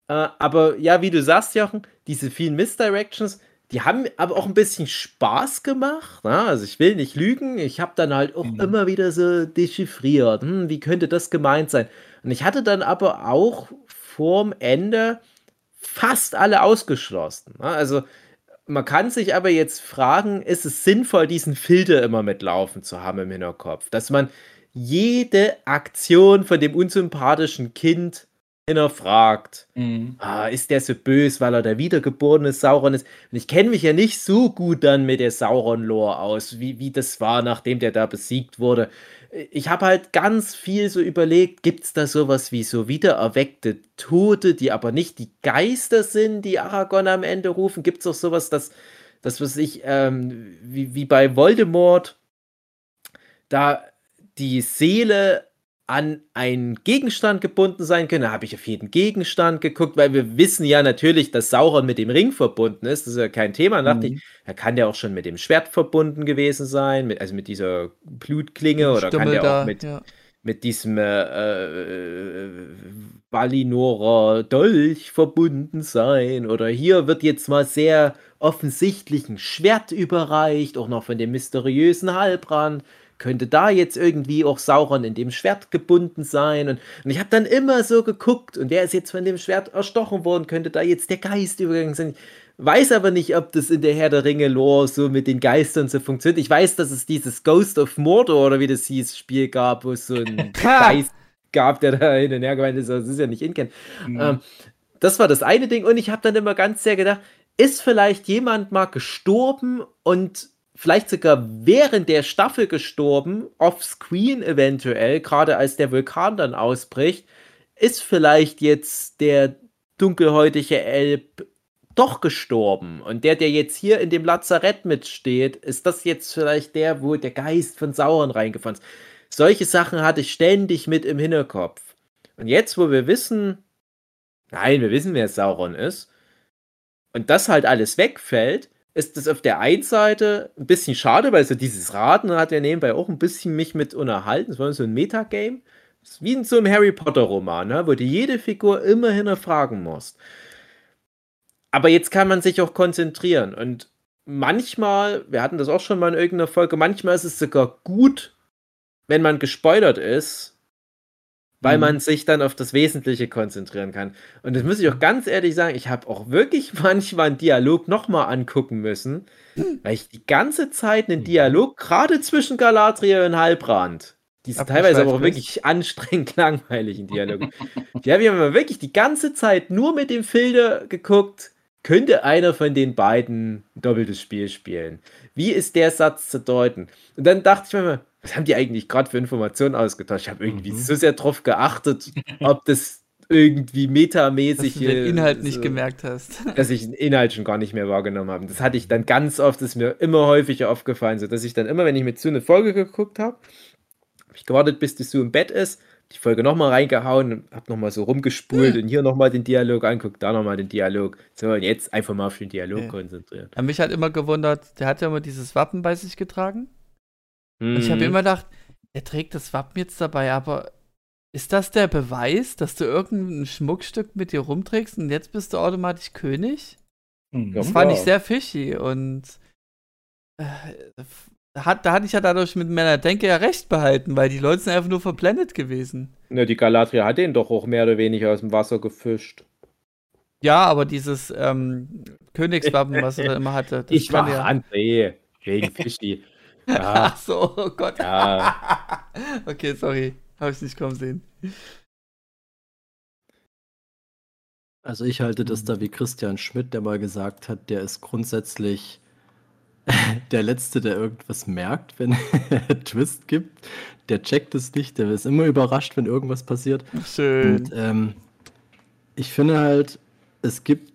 Äh, aber ja, wie du sagst, Jochen, diese vielen Misdirections, die haben aber auch ein bisschen Spaß gemacht. Ne? Also ich will nicht lügen. Ich habe dann halt auch mhm. immer wieder so dechiffriert. Hm, wie könnte das gemeint sein? Und ich hatte dann aber auch vorm Ende fast alle ausgeschlossen. Ne? Also man kann sich aber jetzt fragen, ist es sinnvoll, diesen Filter immer mitlaufen zu haben im Hinterkopf? Dass man jede Aktion von dem unsympathischen Kind hinterfragt. Mhm. Ah, ist der so böse, weil er der wiedergeborene Sauron ist? Und ich kenne mich ja nicht so gut dann mit der Sauron-Lore aus, wie, wie das war, nachdem der da besiegt wurde. Ich habe halt ganz viel so überlegt, gibt es da sowas wie so wiedererweckte Tote, die aber nicht die Geister sind, die Aragorn am Ende rufen? Gibt es auch sowas, dass, das was ich, ähm, wie, wie bei Voldemort, da die Seele an einen Gegenstand gebunden sein können. Da habe ich auf jeden Gegenstand geguckt, weil wir wissen ja natürlich, dass Sauron mit dem Ring verbunden ist. Das ist ja kein Thema. Da mhm. ich, er kann ja auch schon mit dem Schwert verbunden gewesen sein, mit, also mit dieser Blutklinge oder Stummel kann der da, auch mit, ja. mit diesem äh, äh, Valinorer Dolch verbunden sein. Oder hier wird jetzt mal sehr offensichtlich ein Schwert überreicht, auch noch von dem mysteriösen Halbrand könnte da jetzt irgendwie auch Sauron in dem Schwert gebunden sein? Und, und ich habe dann immer so geguckt und der ist jetzt von dem Schwert erstochen worden, könnte da jetzt der Geist übergegangen sein? Weiß aber nicht, ob das in der Herr der Ringe Lore so mit den Geistern so funktioniert. Ich weiß, dass es dieses Ghost of Mordor oder wie das hieß, Spiel gab, wo es so einen (laughs) Geist gab, der da hin und her gemeint ist, das ist ja nicht in mhm. ähm, das war das eine Ding und ich habe dann immer ganz sehr gedacht, ist vielleicht jemand mal gestorben und vielleicht sogar während der Staffel gestorben, offscreen eventuell, gerade als der Vulkan dann ausbricht, ist vielleicht jetzt der dunkelhäutige Elb doch gestorben. Und der, der jetzt hier in dem Lazarett mitsteht, ist das jetzt vielleicht der, wo der Geist von Sauron reingefahren ist. Solche Sachen hatte ich ständig mit im Hinterkopf. Und jetzt, wo wir wissen, nein, wir wissen, wer Sauron ist, und das halt alles wegfällt, ist das auf der einen Seite ein bisschen schade, weil so dieses Raten hat ja nebenbei auch ein bisschen mich mit unterhalten. Es war so ein Metagame. Ist wie in so einem Harry Potter-Roman, ne? wo du jede Figur immer hinterfragen musst. Aber jetzt kann man sich auch konzentrieren. Und manchmal, wir hatten das auch schon mal in irgendeiner Folge, manchmal ist es sogar gut, wenn man gespoilert ist, weil mhm. man sich dann auf das Wesentliche konzentrieren kann. Und das muss ich auch ganz ehrlich sagen, ich habe auch wirklich (laughs) manchmal einen Dialog nochmal angucken müssen, mhm. weil ich die ganze Zeit einen Dialog, gerade zwischen Galadriel und Halbrand, die ist teilweise aber auch wirklich (laughs) anstrengend (laughs) langweilig in Dialog. die habe ich aber wirklich die ganze Zeit nur mit dem Filter geguckt, könnte einer von den beiden ein doppeltes Spiel spielen? Wie ist der Satz zu deuten? Und dann dachte ich mir, was haben die eigentlich gerade für Informationen ausgetauscht? Ich habe irgendwie mhm. so sehr darauf geachtet, ob das irgendwie metamäßig. Dass du den Inhalt so, nicht gemerkt hast. (laughs) Dass ich den Inhalt schon gar nicht mehr wahrgenommen habe. Das hatte ich dann ganz oft, das ist mir immer häufiger aufgefallen, so dass ich dann immer, wenn ich mit Sue eine Folge geguckt habe, habe ich gewartet, bis die Sue im Bett ist, die Folge nochmal reingehauen und habe nochmal so rumgespult mhm. und hier nochmal den Dialog anguckt, da nochmal den Dialog. So, und jetzt einfach mal auf den Dialog okay. konzentrieren. Hat mich halt immer gewundert, der hat ja immer dieses Wappen bei sich getragen. Mhm. Und ich habe mhm. immer gedacht, er trägt das Wappen jetzt dabei, aber ist das der Beweis, dass du irgendein Schmuckstück mit dir rumträgst und jetzt bist du automatisch König? Mhm. Das fand ich sehr fishy und äh, hat, da hatte ich ja dadurch mit meiner Denke ja recht behalten, weil die Leute sind einfach nur verblendet gewesen. Ja, die Galatria hat den doch auch mehr oder weniger aus dem Wasser gefischt. Ja, aber dieses ähm, Königswappen, was er da immer hatte. ich war ja André, wegen Fischi. (laughs) Ja. Ach so, oh Gott. Ja. (laughs) okay, sorry. Habe ich nicht kommen sehen. Also ich halte das da wie Christian Schmidt, der mal gesagt hat, der ist grundsätzlich (laughs) der Letzte, der irgendwas merkt, wenn (laughs) er Twist gibt. Der checkt es nicht, der ist immer überrascht, wenn irgendwas passiert. Schön. Und, ähm, ich finde halt, es gibt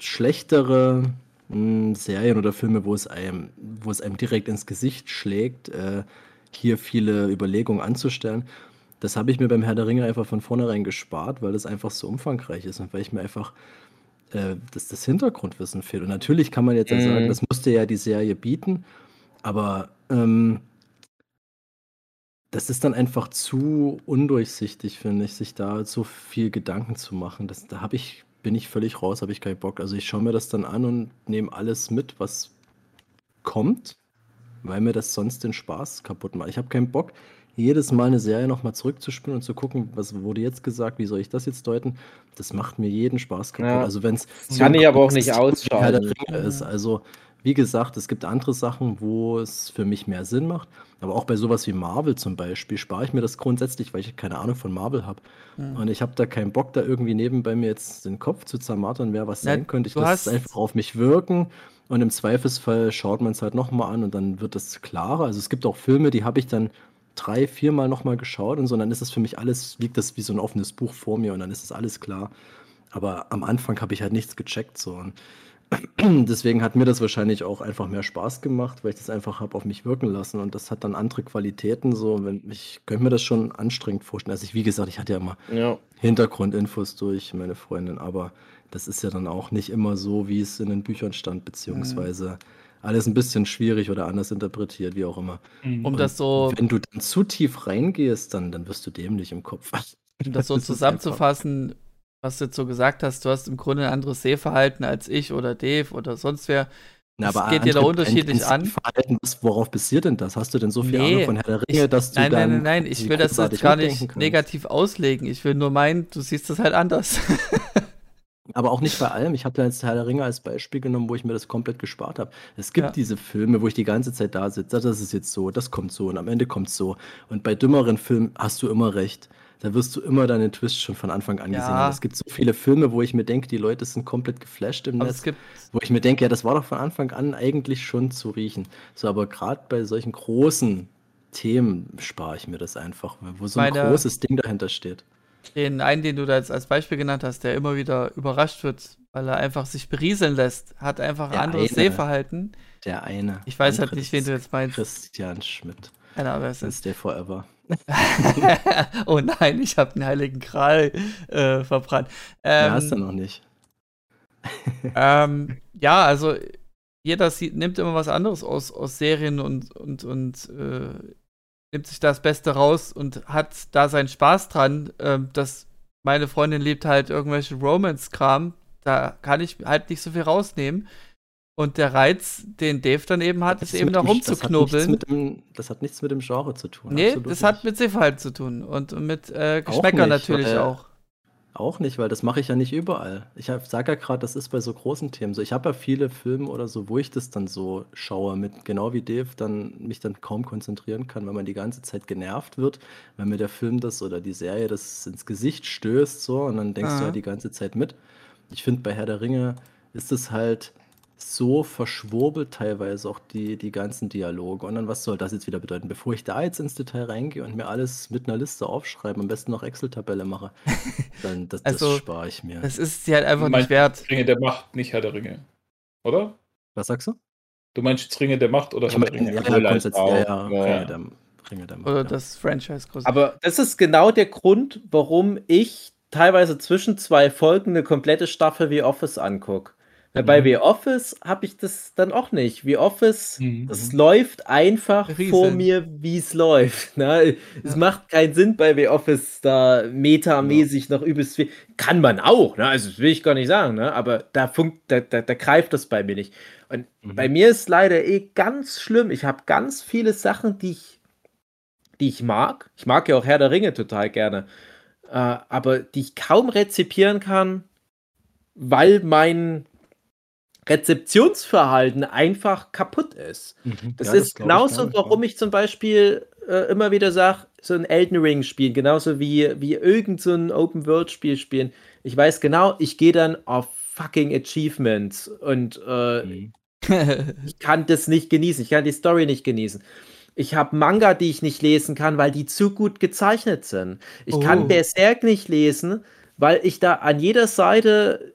schlechtere hm, Serien oder Filme, wo es einem, wo es einem direkt ins Gesicht schlägt, äh, hier viele Überlegungen anzustellen. Das habe ich mir beim Herr der Ringe einfach von vornherein gespart, weil es einfach so umfangreich ist und weil ich mir einfach äh, das, das Hintergrundwissen fehlt. Und natürlich kann man jetzt mhm. sagen, das musste ja die Serie bieten, aber ähm, das ist dann einfach zu undurchsichtig, finde ich, sich da so viel Gedanken zu machen. Das, da habe ich bin ich völlig raus, habe ich keinen Bock. Also ich schaue mir das dann an und nehme alles mit, was kommt, weil mir das sonst den Spaß kaputt macht. Ich habe keinen Bock, jedes Mal eine Serie nochmal zurückzuspielen und zu gucken, was wurde jetzt gesagt, wie soll ich das jetzt deuten. Das macht mir jeden Spaß kaputt. Ja. Also wenn es kann ich aber auch nicht ausschauen. Ist. Also wie gesagt, es gibt andere Sachen, wo es für mich mehr Sinn macht. Aber auch bei sowas wie Marvel zum Beispiel spare ich mir das grundsätzlich, weil ich keine Ahnung von Marvel habe. Hm. Und ich habe da keinen Bock, da irgendwie nebenbei mir jetzt den Kopf zu zermartern, wer was Na, sein könnte. Ich lasse es einfach auf mich wirken. Und im Zweifelsfall schaut man es halt nochmal an und dann wird es klarer. Also es gibt auch Filme, die habe ich dann drei, viermal nochmal geschaut und so, und dann ist es für mich alles, liegt das wie so ein offenes Buch vor mir und dann ist es alles klar. Aber am Anfang habe ich halt nichts gecheckt so. Und (clears throat) deswegen hat mir das wahrscheinlich auch einfach mehr Spaß gemacht, weil ich das einfach habe auf mich wirken lassen und das hat dann andere Qualitäten so. Wenn, ich könnte mir das schon anstrengend vorstellen. Also ich, wie gesagt, ich hatte ja immer Ja. Hintergrundinfos durch meine Freundin, aber das ist ja dann auch nicht immer so, wie es in den Büchern stand, Mhm. beziehungsweise alles ein bisschen schwierig oder anders interpretiert, wie auch immer. Um Und das so, Wenn du dann zu tief reingehst, dann, dann wirst du dämlich im Kopf. um das so (laughs) Das zusammenzufassen, was du jetzt so gesagt hast, du hast im Grunde ein anderes Sehverhalten als ich oder Dave oder sonst wer. Na, Das geht jeder andere unterschiedlich an. Verhalten, was, worauf basiert denn das? Hast du denn so viel Nee, Ahnung von Herr der Ich, Ringe, dass du nein, nein, dann nein, nein, ich will das jetzt gar nicht negativ auslegen. Ich will nur meinen, du siehst das halt anders. (laughs) Aber auch nicht bei allem. Ich habe da jetzt Herr der Ringe als Beispiel genommen, wo ich mir das komplett gespart habe. Es gibt Ja. diese Filme, wo ich die ganze Zeit da sitze, das ist jetzt so, das kommt so und am Ende kommt so. Und bei dümmeren Filmen hast du immer recht. Da wirst du immer deinen Twist schon von Anfang an gesehen haben. Es gibt so viele Filme, wo ich mir denke, die Leute sind komplett geflasht im Aber Netz. es gibt, Wo ich mir denke, ja, das war doch von Anfang an eigentlich schon zu riechen. So, aber gerade bei solchen großen Themen spare ich mir das einfach, wo so ein großes Ding dahinter steht. Den einen, den du da jetzt als Beispiel genannt hast, der immer wieder überrascht wird, weil er einfach sich berieseln lässt, hat einfach ein Der anderes eine. Sehverhalten. Der eine. Ich weiß halt nicht, wen du jetzt meinst. Christian Schmidt. Keine Ahnung, wer es Das ist. der Forever. (laughs) oh nein, ich habe den Heiligen Gral äh, verbrannt. Ja, Ähm, hast du noch nicht. (laughs) ähm, ja, also jeder sieht, nimmt immer was anderes aus, aus Serien und, und, und äh, nimmt sich das Beste raus und hat da seinen Spaß dran. Ähm, dass meine Freundin liebt halt irgendwelche Romance-Kram. Da kann ich halt nicht so viel rausnehmen. Und der Reiz, den Dave dann eben hat, ist Das eben da das hat rumzuknobeln. dem- Das hat nichts mit dem Genre zu tun. Nee, das hat nicht. mit Sehverhalten zu tun und, mit äh, Auch Geschmäckern nicht, natürlich weil- auch. Auch nicht, weil das mache ich ja nicht überall. Ich sage ja gerade, das ist bei so großen Themen so. Ich habe ja viele Filme oder so, wo ich das dann so schaue, mit genau wie Dave, dann mich dann kaum konzentrieren kann, weil man die ganze Zeit genervt wird, wenn mir der Film das oder die Serie das ins Gesicht stößt, so, und dann denkst du Aha. ja die ganze Zeit mit. Ich finde, bei Herr der Ringe ist es halt so verschwurbelt teilweise auch die, die ganzen Dialoge. Und dann, was soll das jetzt wieder bedeuten? Bevor ich da jetzt ins Detail reingehe und mir alles mit einer Liste aufschreibe, am besten noch Excel-Tabelle mache, (laughs) dann das, Also, das spare ich mir. Das ist sie halt einfach nicht wert. Ringe der Macht, nicht Herr der Ringe. Oder? Was sagst du? Du meinst jetzt Ringe der Macht oder Ich Herr der meine, Ringe? ja, ja, ja, ja, ja, Ringe ja. der, Ringe der Macht, Oder ja. das Franchise groß. Aber das ist genau der Grund, warum ich teilweise zwischen zwei Folgen eine komplette Staffel wie Office angucke. Weil bei Mhm. Office habe ich das dann auch nicht. The Office, Mhm. das läuft einfach Rieseln. vor mir, wie es läuft. (laughs) Ne? Es Ja. macht keinen Sinn bei The Office da metamäßig noch übelst viel. Kann man auch, ne? also das will ich gar nicht sagen, ne? aber da, funkt, da, da, da greift das bei mir nicht. Und Mhm. bei mir ist leider eh ganz schlimm. Ich habe ganz viele Sachen, die ich, die ich mag. Ich mag ja auch Herr der Ringe total gerne. Äh, aber die ich kaum rezipieren kann, weil mein Rezeptionsverhalten einfach kaputt ist. Mhm. Das Ja, ist ich genauso, nicht, warum ich zum Beispiel äh, immer wieder sage, so ein Elden Ring spielen, genauso wie, wie irgend so ein Open-World-Spiel spielen. Ich weiß genau, ich gehe dann auf fucking Achievements und äh, Mhm. (laughs) ich kann das nicht genießen, ich kann die Story nicht genießen. Ich habe Manga, die ich nicht lesen kann, weil die zu gut gezeichnet sind. Ich Oh. kann Berserk nicht lesen, weil ich da an jeder Seite,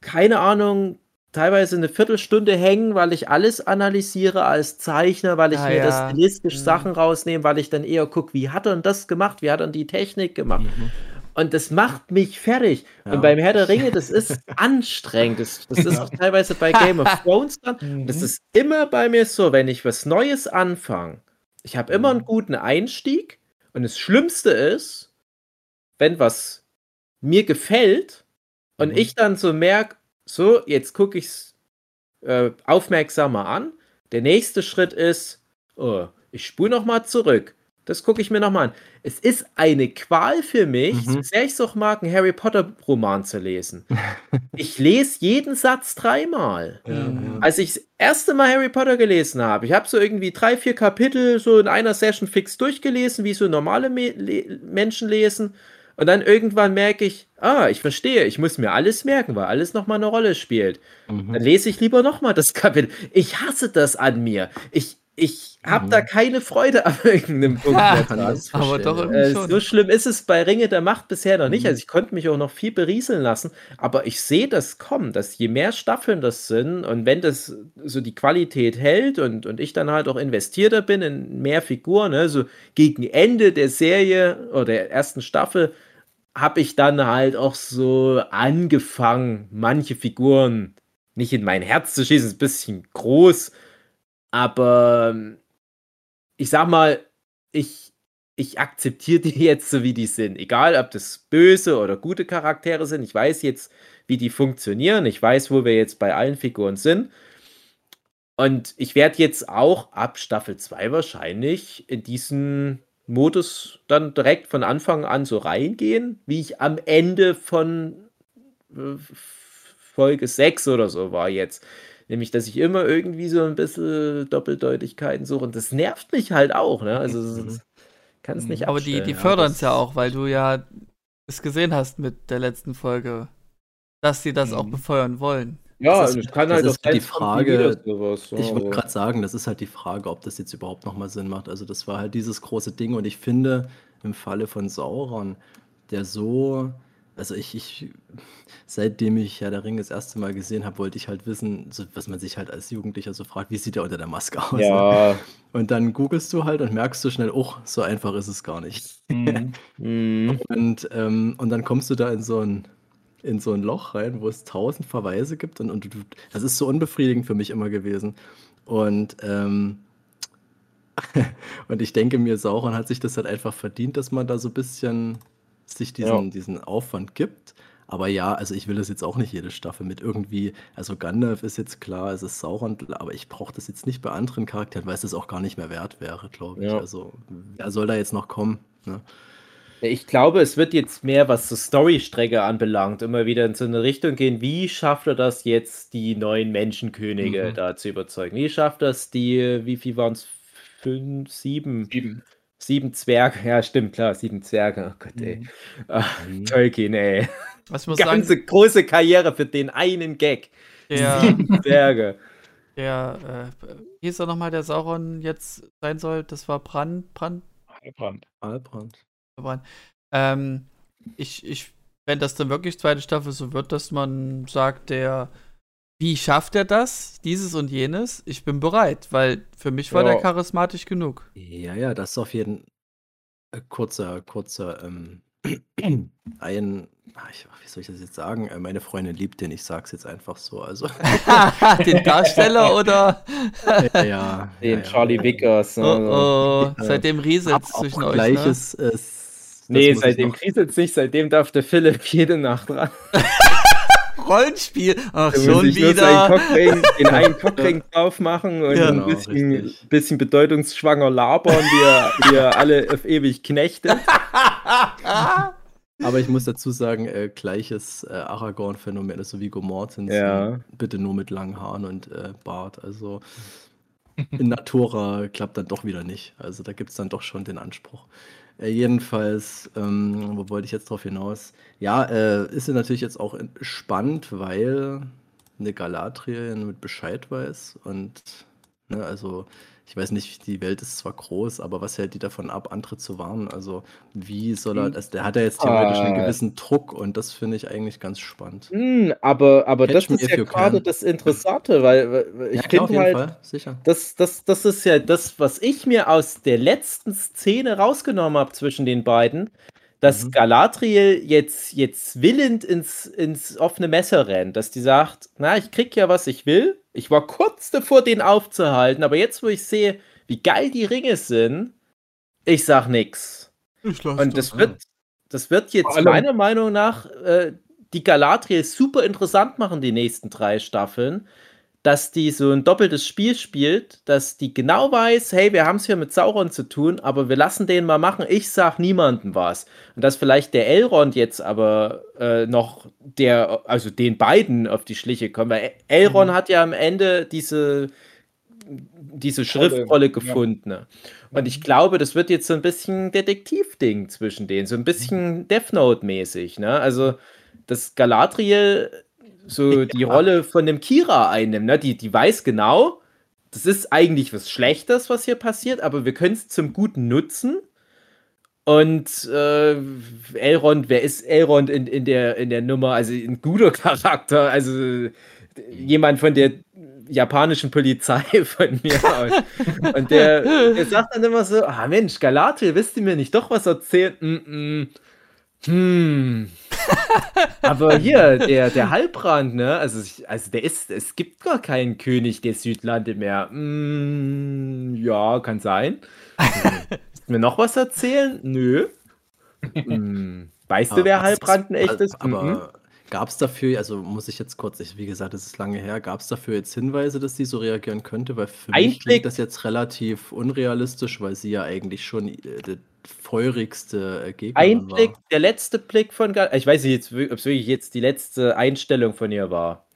keine Ahnung, teilweise eine Viertelstunde hängen, weil ich alles analysiere als Zeichner, weil ich Ah, mir ja. das stilistisch Mhm. Sachen rausnehme, weil ich dann eher gucke, wie hat er denn das gemacht, wie hat er denn die Technik gemacht. Mhm. Und das macht mich fertig. Ja. Und beim Herr der Ringe, das ist anstrengend. Das, das ist auch teilweise bei Game of (laughs) Thrones dann. Mhm. Das ist immer bei mir so, wenn ich was Neues anfange. Ich habe immer Mhm. einen guten Einstieg. Und das Schlimmste ist, wenn was mir gefällt und Mhm. ich dann so merke, so, jetzt gucke ich es äh, aufmerksamer an. Der nächste Schritt ist, oh, ich spule nochmal zurück. Das gucke ich mir nochmal an. Es ist eine Qual für mich, Mhm. so sehr ich es auch mag, einen Harry Potter-Roman zu lesen. (laughs) ich lese jeden Satz dreimal. Ja, ja. Als ich das erste Mal Harry Potter gelesen habe, ich habe so irgendwie drei, vier Kapitel so in einer Session fix durchgelesen, wie so normale Me le Menschen lesen. Und dann irgendwann merke ich, ah, ich verstehe, ich muss mir alles merken, weil alles nochmal eine Rolle spielt. Mhm. Dann lese ich lieber nochmal das Kapitel. Ich hasse das an mir. Ich, ich habe Mhm. da keine Freude an (laughs) irgendeinem (laughs) Punkt. Mehr das Aber doch ja. irgendwie Äh, schon. so schlimm ist es bei Ringe der Macht bisher noch nicht. Mhm. Also ich konnte mich auch noch viel berieseln lassen, aber ich sehe das kommen, dass je mehr Staffeln das sind und wenn das so die Qualität hält und, und ich dann halt auch investierter bin in mehr Figuren, ne, so gegen Ende der Serie oder der ersten Staffel habe ich dann halt auch so angefangen, manche Figuren nicht in mein Herz zu schießen, ist ein bisschen groß, aber ähm, ich sag mal, ich, ich akzeptiere die (laughs) jetzt so, wie die sind. Egal, ob das böse oder gute Charaktere sind. Ich weiß jetzt, wie die funktionieren. Ich weiß, wo wir jetzt bei allen Figuren sind. Und ich werde jetzt auch ab Staffel 2 wahrscheinlich in diesen Modus dann direkt von Anfang an so reingehen, wie ich am Ende von äh, Folge 6 oder so war jetzt. Nämlich, dass ich immer irgendwie so ein bisschen Doppeldeutigkeiten suche. Und das nervt mich halt auch. Ne? Also, das kann es nicht Aber die, abstellen. die Ja, fördern es das- ja auch, weil du ja es gesehen hast mit der letzten Folge, dass sie das auch Mhm. befeuern wollen. Ja, Das ist- es kann das halt ist auch sein, die Frage- sowas, ja, Ich wollte gerade sagen, das ist halt die Frage, ob das jetzt überhaupt nochmal Sinn macht. Also das war halt dieses große Ding und ich finde im Falle von Sauron, der so, also ich, ich seitdem ich ja der Ring das erste Mal gesehen habe, wollte ich halt wissen, so, was man sich halt als Jugendlicher so fragt, wie sieht der unter der Maske aus? Ne? Ja, (laughs) Und dann googelst du halt und merkst du schnell, oh, so einfach ist es gar nicht. Mhm. (laughs) mhm. Und, ähm, und dann kommst du da in so ein, in so ein Loch rein, wo es tausend Verweise gibt und, und das ist so unbefriedigend für mich immer gewesen. Und, ähm, (laughs) und ich denke mir, Sauron hat sich das halt einfach verdient, dass man da so ein bisschen sich diesen, Ja. diesen Aufwand gibt. Aber ja, also ich will das jetzt auch nicht jede Staffel mit irgendwie, also Gandalf ist jetzt klar, es ist Sauron, aber ich brauche das jetzt nicht bei anderen Charakteren, weil es das auch gar nicht mehr wert wäre, glaube ich. Ja. Also wer soll da jetzt noch kommen? Ne? Ich glaube, es wird jetzt mehr, was so Storystrecke anbelangt, immer wieder in so eine Richtung gehen. Wie schafft er das jetzt, die neuen Menschenkönige Mhm. da zu überzeugen? Wie schafft das die, wie viel waren es? Fünf, sieben? Sieben. Sieben Zwerge. Ja, stimmt, klar, sieben Zwerge. Oh Gott, ey. Mhm. Ach, Tolkien, ey. Was muss Ganze sagen, große Karriere für den einen Gag. der, Sieben Zwerge. der, äh, wie ist er nochmal, der Sauron jetzt sein soll? Das war Brand, Brand, Heilbrand. Albrand. Brand. Ähm, ich, ich, wenn das dann wirklich zweite Staffel so wird, dass man sagt, der, wie schafft er das, dieses und jenes? Ich bin bereit, weil für mich war Ja. der charismatisch genug. Ja, ja, das ist auf jeden äh, kurzer, kurzer, ähm, (clears throat) ein, ah, ich, wie soll ich das jetzt sagen? Äh, meine Freundin liebt den, ich sag's jetzt einfach so. Also, (laughs) Den Darsteller (laughs) oder? ja, ja, Den ja, Charlie. Oh, ne? oh, Äh, seitdem rieselt's auch zwischen euch. Ne? Gleiches, äh, s- das Nee, seitdem noch- kriselt's nicht, seitdem darf der Philipp jede Nacht ran. (laughs) Rollenspiel. Ach, schon wieder. Cockring, den (laughs) einen Cockring drauf machen und Ja. ein Genau, bisschen, richtig. bisschen bedeutungsschwanger labern, wie er, wie er alle auf ewig knechtet. (laughs) Aber ich muss dazu sagen, äh, gleiches äh, Aragorn-Phänomen ist so wie Viggo Mortensen. Ja. Bitte nur mit langen Haaren und äh, Bart. Also (laughs) in Natura klappt dann doch wieder nicht. Also da gibt es dann doch schon den Anspruch. Äh, jedenfalls, ähm, wo wollte ich jetzt drauf hinaus? Ja, äh, ist ja natürlich jetzt auch spannend, weil eine Galadriel mit Bescheid weiß und ne, also ich weiß nicht, die Welt ist zwar groß, aber was hält die davon ab, andere zu warnen? Also wie soll er, also der hat ja jetzt theoretisch einen Ah. gewissen Druck und das finde ich eigentlich ganz spannend. Hm, aber aber Catch das ist if ja gerade can. das Interessante, weil ich klar, finde halt, sicher. das, das, das ist ja das, was ich mir aus der letzten Szene rausgenommen habe zwischen den beiden, dass Mhm. Galadriel jetzt, jetzt willend ins, ins offene Messer rennt, dass die sagt, na, ich krieg ja, was ich will. Ich war kurz davor, den aufzuhalten, aber jetzt, wo ich sehe, wie geil die Ringe sind, ich sag nix. Ich lass Und das Ah. wird, das wird jetzt meiner Meinung nach äh, die Galadriel super interessant machen, die nächsten drei Staffeln. Dass die so ein doppeltes Spiel spielt, dass die genau weiß, hey, wir haben es hier mit Sauron zu tun, aber wir lassen den mal machen, ich sag niemandem was. Und dass vielleicht der Elrond jetzt aber äh, noch der, also den beiden auf die Schliche kommt, weil Elrond mhm. hat ja am Ende diese, diese Schriftrolle gefunden. Ja. Und ich glaube, das wird jetzt so ein bisschen Detektivding zwischen denen, so ein bisschen mhm. Death Note-mäßig. Ne? Also, dass Galadriel so (laughs) die Rolle von dem Kira einnimmt. Ne? Die, die weiß genau, das ist eigentlich was Schlechtes, was hier passiert, aber wir können es zum Guten nutzen. Und äh, Elrond, wer ist Elrond in, in, der, in der Nummer? Also ein guter Charakter, also jemand von der japanischen Polizei (laughs) von mir aus. Und der, der sagt dann immer so: Ah Mensch, Galadriel, wisst ihr mir nicht doch was erzählt? Mm -mm. Hm. (laughs) Aber hier, der, der Halbrand, ne? Also, also der ist, es gibt gar keinen König der Südlande mehr. Hm, ja, kann sein. (laughs) Willst du mir noch was erzählen? Nö. Hm. Weißt du, wer Halbrand ein echtes? Aber mhm. gab es dafür, also muss ich jetzt kurz, ich, wie gesagt, es ist lange her, gab es dafür jetzt Hinweise, dass sie so reagieren könnte? Weil für mich klingt das jetzt relativ unrealistisch, weil sie ja eigentlich schon äh, feurigste Gegner Ein war. Blick, der letzte Blick von Gal ich weiß nicht, ob es wirklich jetzt die letzte Einstellung von ihr war.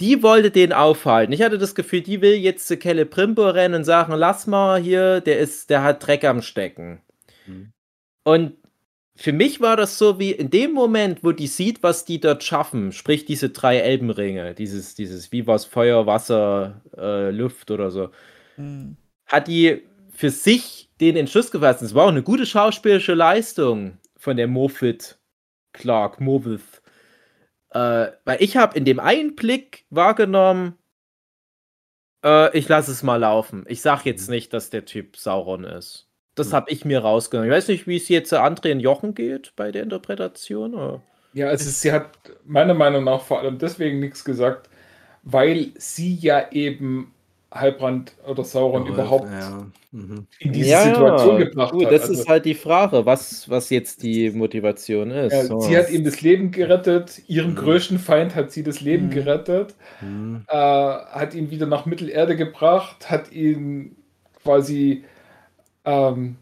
Die wollte den aufhalten. Ich hatte das Gefühl, die will jetzt zu Kelle Primbo rennen und sagen, lass mal hier, der ist, der hat Dreck am Stecken. Mhm. Und für mich war das so wie in dem Moment, wo die sieht, was die dort schaffen, sprich diese drei Elbenringe, dieses, dieses, wie war es, Feuer, Wasser, äh, Luft oder so, mhm. hat die für sich den Entschluss gefasst. Es war auch eine gute schauspielerische Leistung von der Mofit Clark, Movith. Äh, weil ich habe in dem einen Blick wahrgenommen, äh, ich lasse es mal laufen. Ich sag jetzt nicht, dass der Typ Sauron ist. Das habe ich mir rausgenommen. Ich weiß nicht, wie es jetzt André und Jochen geht bei der Interpretation. Oder? Ja, also sie hat meiner Meinung nach vor allem deswegen nichts gesagt, weil sie ja eben Halbrand oder Sauron ja, überhaupt ja. mhm. in diese ja, Situation gebracht gut, hat. Das also, ist halt die Frage, was, was jetzt die Motivation ist. So. Sie hat ihm das Leben gerettet, ihrem mhm. größten Feind hat sie das Leben mhm. gerettet, mhm. äh, hat ihn wieder nach Mittelerde gebracht, hat ihn quasi ähm,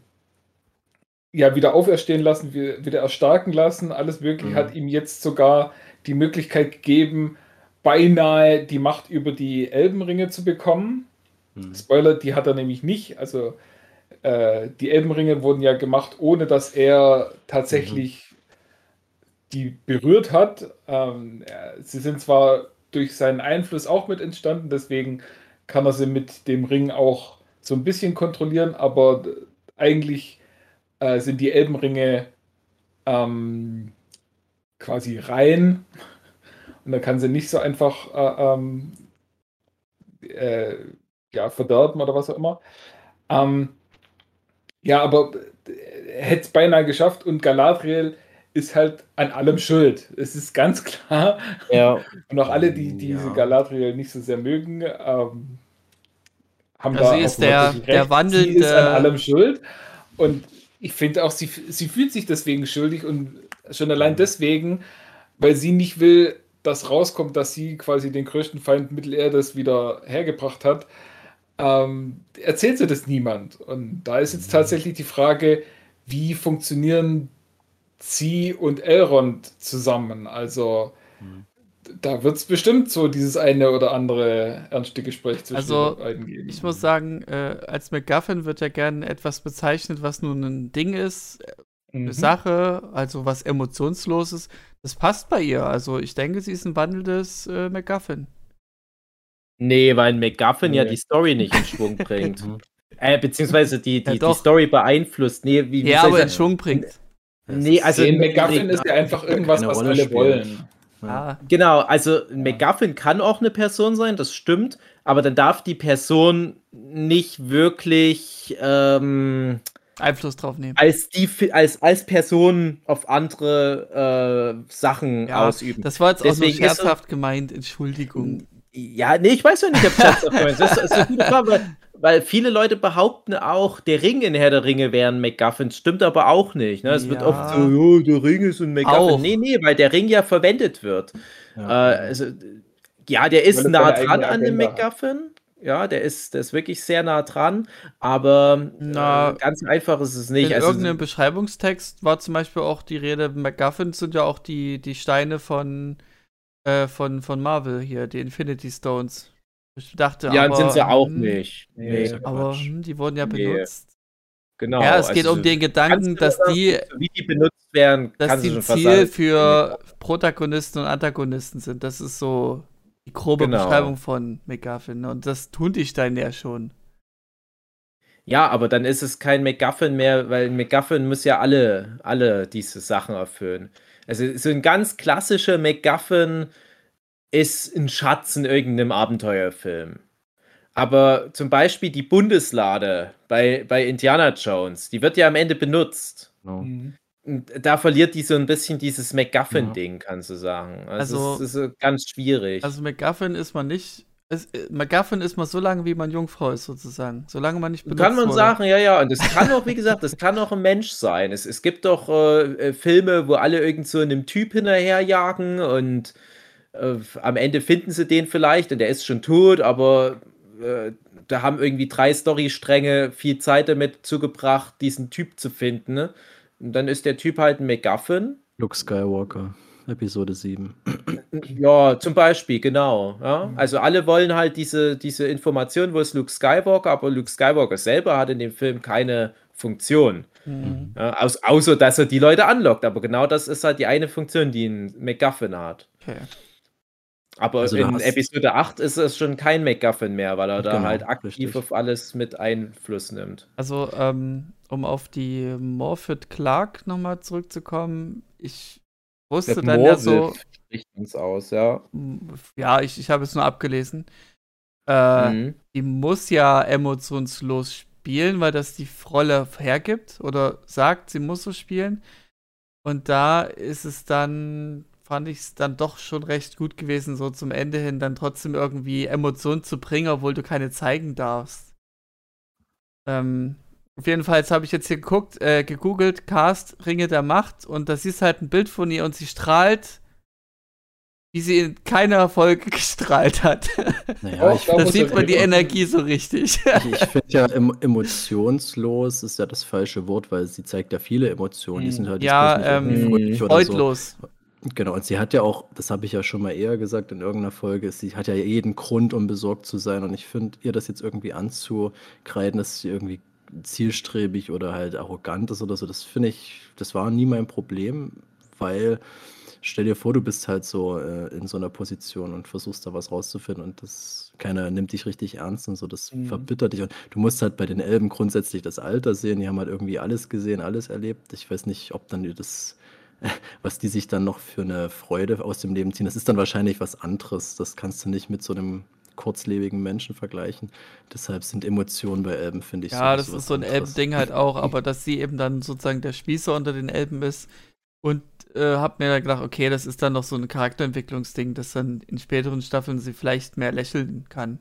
ja, wieder auferstehen lassen, wieder erstarken lassen, alles wirklich, mhm. hat ihm jetzt sogar die Möglichkeit gegeben, beinahe die Macht über die Elbenringe zu bekommen. Hm. Spoiler, die hat er nämlich nicht. Also äh, die Elbenringe wurden ja gemacht, ohne dass er tatsächlich mhm. die berührt hat. Ähm, sie sind zwar durch seinen Einfluss auch mit entstanden, deswegen kann er sie mit dem Ring auch so ein bisschen kontrollieren, aber eigentlich äh, sind die Elbenringe ähm, quasi rein und dann kann sie nicht so einfach äh, ähm, äh, ja, verderben oder was auch immer. Ähm, ja, aber er hätte es beinahe geschafft und Galadriel ist halt an allem schuld. Es ist ganz klar. Ja. (laughs) Und auch alle, die diese ja. Galadriel nicht so sehr mögen, ähm, haben also da ist der, der wandelnde... Sie ist an allem schuld. Und ich finde auch, sie, sie fühlt sich deswegen schuldig und schon allein deswegen, weil sie nicht will, das rauskommt, dass sie quasi den größten Feind Mittelerdes wieder hergebracht hat, ähm, erzählt sie das niemand. Und da ist jetzt tatsächlich die Frage, wie funktionieren sie und Elrond zusammen? Also mhm. da wird es bestimmt so dieses eine oder andere ernste Gespräch zwischen also, beiden geben. Ich muss sagen, äh, als McGuffin wird ja gerne etwas bezeichnet, was nun ein Ding ist, mhm. Sache, also was emotionsloses. Das passt bei ihr. Also ich denke, sie ist ein wandelndes äh, MacGuffin. Nee, weil ein MacGuffin nee. ja die Story nicht in Schwung (laughs) bringt. äh, beziehungsweise die, die, ja, die Story beeinflusst. Nee, wie, wie ja, aber in Schwung bringt. Nee, also ein MacGuffin ist ja einfach irgendwas, was alle spielt. wollen. Ah. Genau, also ein MacGuffin kann auch eine Person sein, das stimmt, aber dann darf die Person nicht wirklich ähm, Einfluss drauf nehmen. Als, die, als, als Person auf andere äh, Sachen ja, ausüben. Das war jetzt Deswegen auch so scherzhaft gemeint, Entschuldigung. Ja, nee, ich weiß ja nicht, ob scherzhaft gemeint ist. Das ist eine gute Frage, weil, weil, viele Leute behaupten auch, der Ring in Herr der Ringe wären MacGuffins. Stimmt aber auch nicht. Ne? Es ja. wird oft so, oh, der Ring ist ein MacGuffin. Auch. Nee, nee, weil der Ring ja verwendet wird. Ja. Äh, also, Ja, der ist nah dran an dem. MacGuffin. Ja, der ist, der ist wirklich sehr nah dran, aber Na, äh, ganz einfach ist es nicht. In Also, irgendeinem Beschreibungstext war zum Beispiel auch die Rede, MacGuffins sind ja auch die, die Steine von, äh, von, von Marvel hier, die Infinity Stones. Ich dachte, ja, aber, sind sie auch hm, nicht. Nee, Nee, Aber Quatsch. hm, die wurden ja Nee. benutzt. genau. ja, es geht also um den Gedanken, dass das- die, Wie die benutzt werden, dass die Ziel für Protagonisten und Antagonisten sind. Das ist so die grobe Genau. Beschreibung von MacGuffin. ne? Und das tun die Steine ja schon. Ja, aber dann ist es kein MacGuffin mehr, weil ein MacGuffin muss ja alle, alle diese Sachen erfüllen. Also so ein ganz klassischer MacGuffin ist ein Schatz in irgendeinem Abenteuerfilm. Aber zum Beispiel die Bundeslade bei, bei Indiana Jones, die wird ja am Ende benutzt. Genau. Und da verliert die so ein bisschen dieses MacGuffin-Ding, kannst du sagen. Also, Also- es ist so ganz schwierig. Also MacGuffin ist man nicht. Ist, äh, MacGuffin ist man so lange, wie man Jungfrau ist, sozusagen. Solange man nicht benutzt Kann man wurde. sagen, ja, ja. Und es kann auch, wie gesagt, das kann auch ein Mensch sein. Es, es gibt doch äh, äh, Filme, wo alle irgend so einem Typ hinterherjagen und äh, am Ende finden sie den vielleicht und der ist schon tot, aber äh, da haben irgendwie drei Storystränge viel Zeit damit zugebracht, diesen Typ zu finden. Ne? Und dann ist der Typ halt ein MacGuffin. Luke Skywalker, Episode 7. Ja, zum Beispiel, genau. Ja? Also alle wollen halt diese, diese Information, wo ist Luke Skywalker, aber Luke Skywalker selber hat in dem Film keine Funktion. Mhm. Ja, aus, außer, dass er die Leute anlockt. Aber genau das ist halt die eine Funktion, die ein MacGuffin hat. Okay. Aber Also in Episode 8 ist es schon kein MacGuffin mehr, weil er da Genau, halt aktiv richtig. auf alles mit Einfluss nimmt. Also, ähm, um auf die Morphet Clark nochmal zurückzukommen, ich wusste Mit dann ja so, spricht uns aus, ja. ja, ich, ich habe es nur abgelesen. Äh, Mhm. Die muss ja emotionslos spielen, weil das die Rolle hergibt oder sagt, sie muss so spielen. Und da ist es dann, fand ich es dann doch schon recht gut gewesen, so zum Ende hin dann trotzdem irgendwie Emotionen zu bringen, obwohl du keine zeigen darfst. Ähm, auf jeden Fall habe ich jetzt hier geguckt, äh, gegoogelt, Cast Ringe der Macht und da siehst halt ein Bild von ihr und sie strahlt, wie sie in keiner Folge (laughs) gestrahlt hat. Naja, ich, da sieht man die. Energie so richtig. ich, ich finde ja, em emotionslos ist ja das falsche Wort, weil sie zeigt ja viele Emotionen. Die sind halt Ja, ähm, oder so. Genau, und sie hat ja auch, das habe ich ja schon mal eher gesagt in irgendeiner Folge, sie hat ja jeden Grund, um besorgt zu sein. Und ich finde, ihr das jetzt irgendwie anzukreiden, dass sie irgendwie zielstrebig oder halt arrogant ist oder so, das finde ich, das war nie mein Problem, weil stell dir vor, du bist halt so äh, in so einer Position und versuchst da was rauszufinden und das keiner nimmt dich richtig ernst und so, das Mhm. verbittert dich. Und du musst halt bei den Elben grundsätzlich das Alter sehen, die haben halt irgendwie alles gesehen, alles erlebt. Ich weiß nicht, ob dann das was die sich dann noch für eine Freude aus dem Leben ziehen. Das ist dann wahrscheinlich was anderes. Das kannst du nicht mit so einem kurzlebigen Menschen vergleichen. Deshalb sind Emotionen bei Elben, finde ich, Ja, das ist so ein. Elbending halt auch, (laughs) aber dass sie eben dann sozusagen der Spießer unter den Elben ist und äh, hab mir dann gedacht, okay, das ist dann noch so ein Charakterentwicklungsding, dass dann in späteren Staffeln sie vielleicht mehr lächeln kann.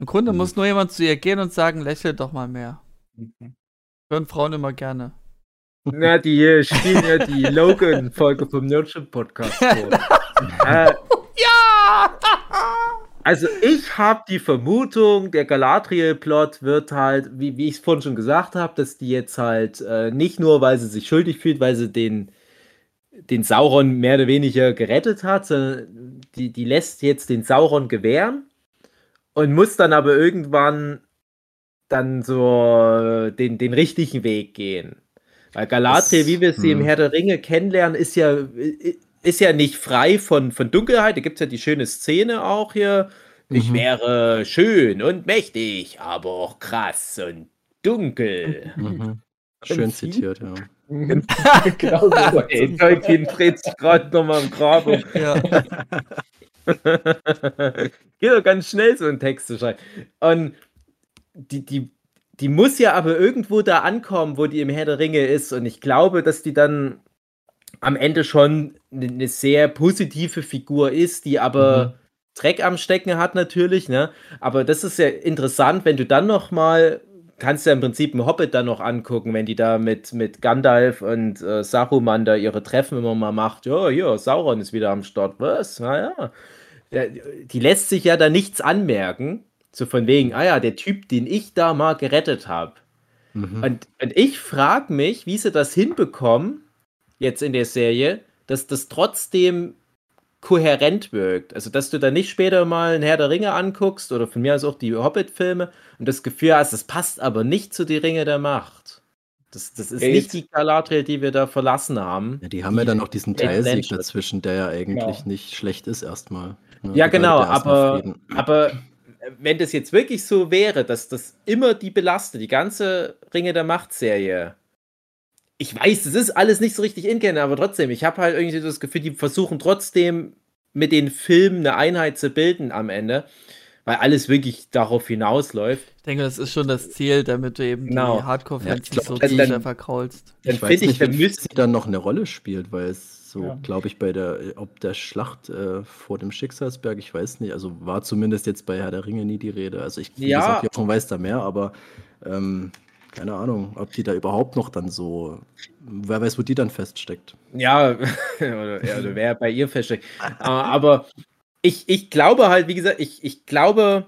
Im Grunde Mhm. muss nur jemand zu ihr gehen und sagen, lächel doch mal mehr. Hören Frauen immer gerne. Na, die äh, spielen ja die Logan-Folge vom Nerdship Podcast vor. (laughs) äh, Ja! Also ich habe die Vermutung, der Galadriel-Plot wird halt, wie, wie ich es vorhin schon gesagt habe, dass die jetzt halt äh, nicht nur, weil sie sich schuldig fühlt, weil sie den, den Sauron mehr oder weniger gerettet hat, sondern die, die lässt jetzt den Sauron gewähren und muss dann aber irgendwann dann so den, den richtigen Weg gehen. Weil Galadriel, Das- wie wir sie im hm. Herr der Ringe kennenlernen, ist ja, ist ja nicht frei von, von Dunkelheit. Da gibt es ja die schöne Szene auch hier. Ich Mhm. wäre schön und mächtig, aber auch krass und dunkel. Mhm. Schön zitiert, ja. (laughs) genau so. Ey, Tolkien dreht sich gerade nochmal im Grab um. Ja. (laughs) Geht doch ganz schnell, so einen Text zu schreiben. Und die, die, die muss ja aber irgendwo da ankommen, wo die im Herr der Ringe ist. Und ich glaube, dass die dann am Ende schon eine eine sehr positive Figur ist, die aber Mhm. Dreck am Stecken hat natürlich, ne? Aber das ist ja interessant, wenn du dann noch mal kannst du ja im Prinzip einen Hobbit dann noch angucken, wenn die da mit, mit Gandalf und äh, Saruman da ihre Treffen immer mal macht. Ja, hier, Sauron ist wieder am Start. Was? Naja. ja, die lässt sich ja da nichts anmerken. So von wegen, ah ja, der Typ, den ich da mal gerettet habe. Mhm. Und, und ich frage mich, wie sie das hinbekommen, jetzt in der Serie, dass das trotzdem kohärent wirkt. Also, dass du da nicht später mal ein Herr der Ringe anguckst oder von mir aus auch die Hobbit-Filme und das Gefühl hast, das passt aber nicht zu die Ringe der Macht. Das, das ist Ey, nicht die Galadriel, die wir da verlassen haben. Ja, die haben ja dann noch diesen Teilsieg dazwischen, der ja eigentlich Genau. nicht schlecht ist erstmal. ne? Ja, Die genau, aber, aber wenn das jetzt wirklich so wäre, dass das immer die belastet, die ganze Ringe der Macht-Serie. Ich weiß, das ist alles nicht so richtig in aber trotzdem, ich habe halt irgendwie so das Gefühl, die versuchen trotzdem mit den Filmen eine Einheit zu bilden am Ende, weil alles wirklich darauf hinausläuft. Ich denke, das ist schon das Ziel, damit du eben Genau. die Hardcore-Fans Ja, ich nicht so dann- sicher dann- verkraulst. Dann Ich weiß finde ich, nicht, müsste sie dann noch eine Rolle spielt, weil es so, Ja. glaube ich, bei der, ob der Schlacht äh, vor dem Schicksalsberg, ich weiß nicht, also war zumindest jetzt bei Herr der Ringe nie die Rede. Also ich, wie Ja. gesagt, Jochen weiß da mehr, aber ähm, keine Ahnung, ob die da überhaupt noch dann so, wer weiß, wo die dann feststeckt. Ja, (laughs) oder, ja, oder wer bei ihr feststeckt. Äh, aber ich, ich glaube halt, wie gesagt, ich, ich glaube,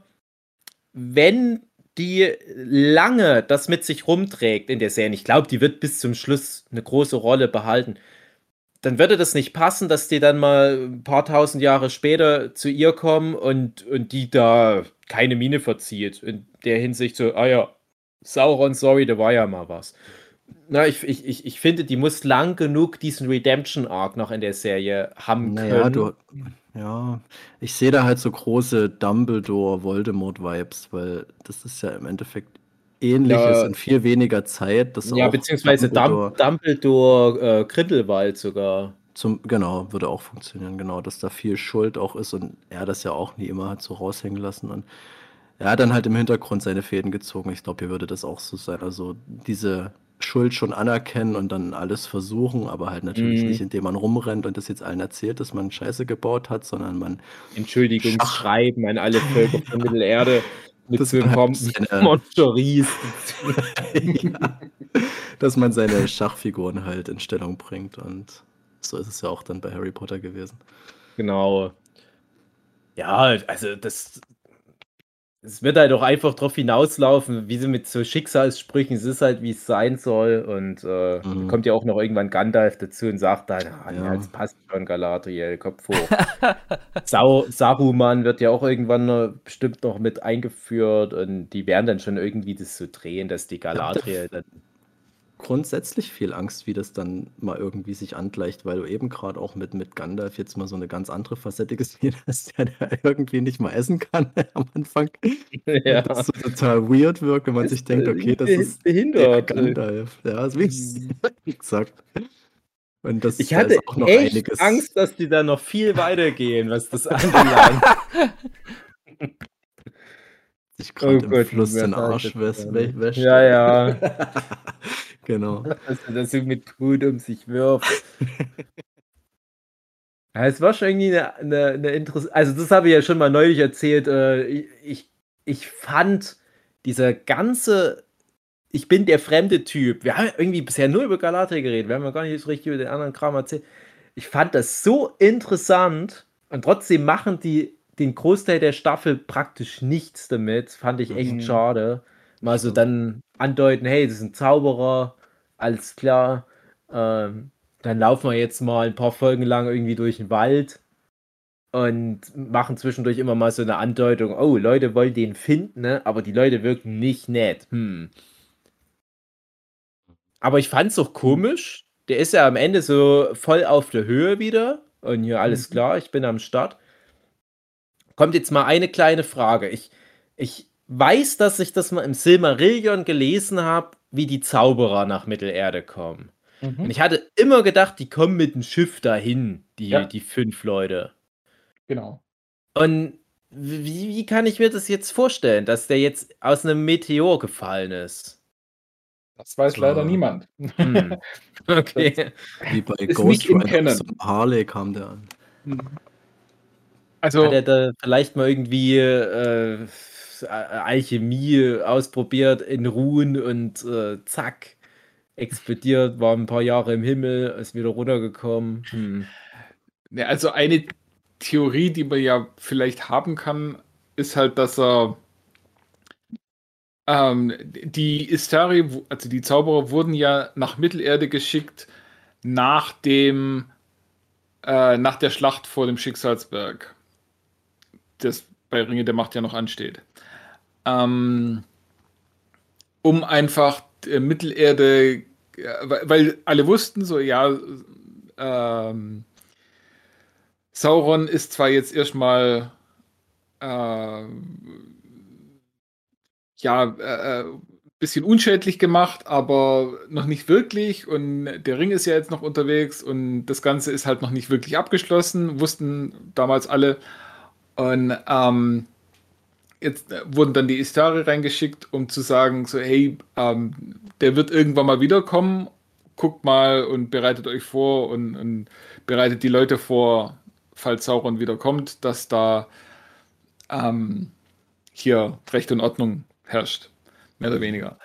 wenn die lange das mit sich rumträgt in der Serie, ich glaube, die wird bis zum Schluss eine große Rolle behalten, dann würde das nicht passen, dass die dann mal ein paar tausend Jahre später zu ihr kommen und, und die da keine Miene verzieht. In der Hinsicht so, ah ja, Sauron, sorry, da war ja mal was. Na, ich, ich, ich, ich finde, die muss lang genug diesen Redemption-Arc noch in der Serie haben Naja, können. du, ja, ich sehe da halt so große Dumbledore-Voldemort-Vibes, weil das ist ja im Endeffekt ähnliches Ja. in viel weniger Zeit. Das ja, beziehungsweise Dumbledore, Dumbledore äh, Grindelwald sogar. Zum, genau, würde auch funktionieren, genau, dass da viel Schuld auch ist und er das ja auch nie immer hat so raushängen lassen. Und er hat dann halt im Hintergrund seine Fäden gezogen. Ich glaube, hier würde das auch so sein. Also diese Schuld schon anerkennen und dann alles versuchen, aber halt natürlich Mhm. nicht, indem man rumrennt und das jetzt allen erzählt, dass man Scheiße gebaut hat, sondern man Entschuldigungsschreiben an alle Völker von Mittelerde (laughs) mit Das so einem war halt Mon seine- Monsteries. (laughs) ja, dass man seine Schachfiguren halt in Stellung bringt und so ist es ja auch dann bei Harry Potter gewesen. Genau. Ja, also das. Es wird halt auch einfach drauf hinauslaufen, wie sie mit so Schicksalssprüchen, es ist halt, wie es sein soll. Und äh, Mhm. kommt ja auch noch irgendwann Gandalf dazu und sagt dann, ah, ja. Das passt schon, Galadriel, Kopf hoch. (laughs) Sau Saruman wird ja auch irgendwann noch, bestimmt noch mit eingeführt und die werden dann schon irgendwie das so drehen, dass die Galadriel dann. Grundsätzlich viel Angst, wie das dann mal irgendwie sich angleicht, weil du eben gerade auch mit, mit Gandalf jetzt mal so eine ganz andere Facette gesehen (laughs) hast, der, der irgendwie nicht mal essen kann (laughs) am Anfang. (laughs) ja. Das so total weird wirkt, wenn man sich denkt, okay, das ist der behindert. Gandalf. Ja, also wie wie gesagt. Und das Ich da hatte ist auch noch echt einiges. Angst, dass die da noch viel weitergehen, was das anbelangt. sich gerade Oh im Gott, Fluss den Arsch das wäscht. denn? wä- wäscht. Ja, ja. Genau. (laughs) Dass er mit Kot um sich wirft. (laughs) Ja, es war schon irgendwie eine, eine, eine interessante. Also, das habe ich ja schon mal neulich erzählt. Äh, ich, ich, fand dieser ganze. Ich bin der fremde Typ. Wir haben ja irgendwie bisher nur über Galadriel geredet. Wir haben ja gar nicht so richtig über den anderen Kram erzählt. Ich fand das so interessant und trotzdem machen die den Großteil der Staffel praktisch nichts damit. Fand ich echt Mhm. schade. Mal so dann andeuten, hey, das ist ein Zauberer, alles klar. Ähm, dann laufen wir jetzt mal ein paar Folgen lang irgendwie durch den Wald und machen zwischendurch immer mal so eine Andeutung, oh, Leute wollen den finden, ne? aber die Leute wirken nicht nett. Hm. Aber ich fand's doch komisch. Der ist ja am Ende so voll auf der Höhe wieder. Und hier alles Mhm. klar, ich bin am Start. Kommt jetzt mal eine kleine Frage. Ich, ich weiß, dass ich das mal im Silmarillion gelesen habe, wie die Zauberer nach Mittelerde kommen. Und Mhm. ich hatte immer gedacht, die kommen mit dem Schiff dahin, die, Ja. die fünf Leute. Genau. Und wie, wie kann ich mir das jetzt vorstellen, dass der jetzt aus einem Meteor gefallen ist? Das weiß leider Ja. niemand. Hm. (laughs) Okay. Wie bei Ghost Rider Harley kam der an. Also, Hat er da vielleicht mal irgendwie äh, Alchemie ausprobiert in Ruhen und äh, zack, explodiert, war ein paar Jahre im Himmel, ist wieder runtergekommen. Hm. Ja, also eine Theorie, die man ja vielleicht haben kann, ist halt, dass er ähm, die Istari, also die Zauberer, wurden ja nach Mittelerde geschickt nach dem äh, nach der Schlacht vor dem Schicksalsberg, das bei Ringe der Macht ja noch ansteht. Ähm, um einfach äh, Mittelerde, weil, weil alle wussten so, ja, ähm, Sauron ist zwar jetzt erstmal äh, ja, äh, äh, bisschen unschädlich gemacht, aber noch nicht wirklich. Und der Ring ist ja jetzt noch unterwegs und das Ganze ist halt noch nicht wirklich abgeschlossen, wussten damals alle. Und ähm, jetzt wurden dann die Istari reingeschickt, um zu sagen, so, hey, ähm, der wird irgendwann mal wiederkommen, guckt mal und bereitet euch vor und, und bereitet die Leute vor, falls Sauron wiederkommt, dass da ähm, hier Recht und Ordnung herrscht. Mehr oder weniger.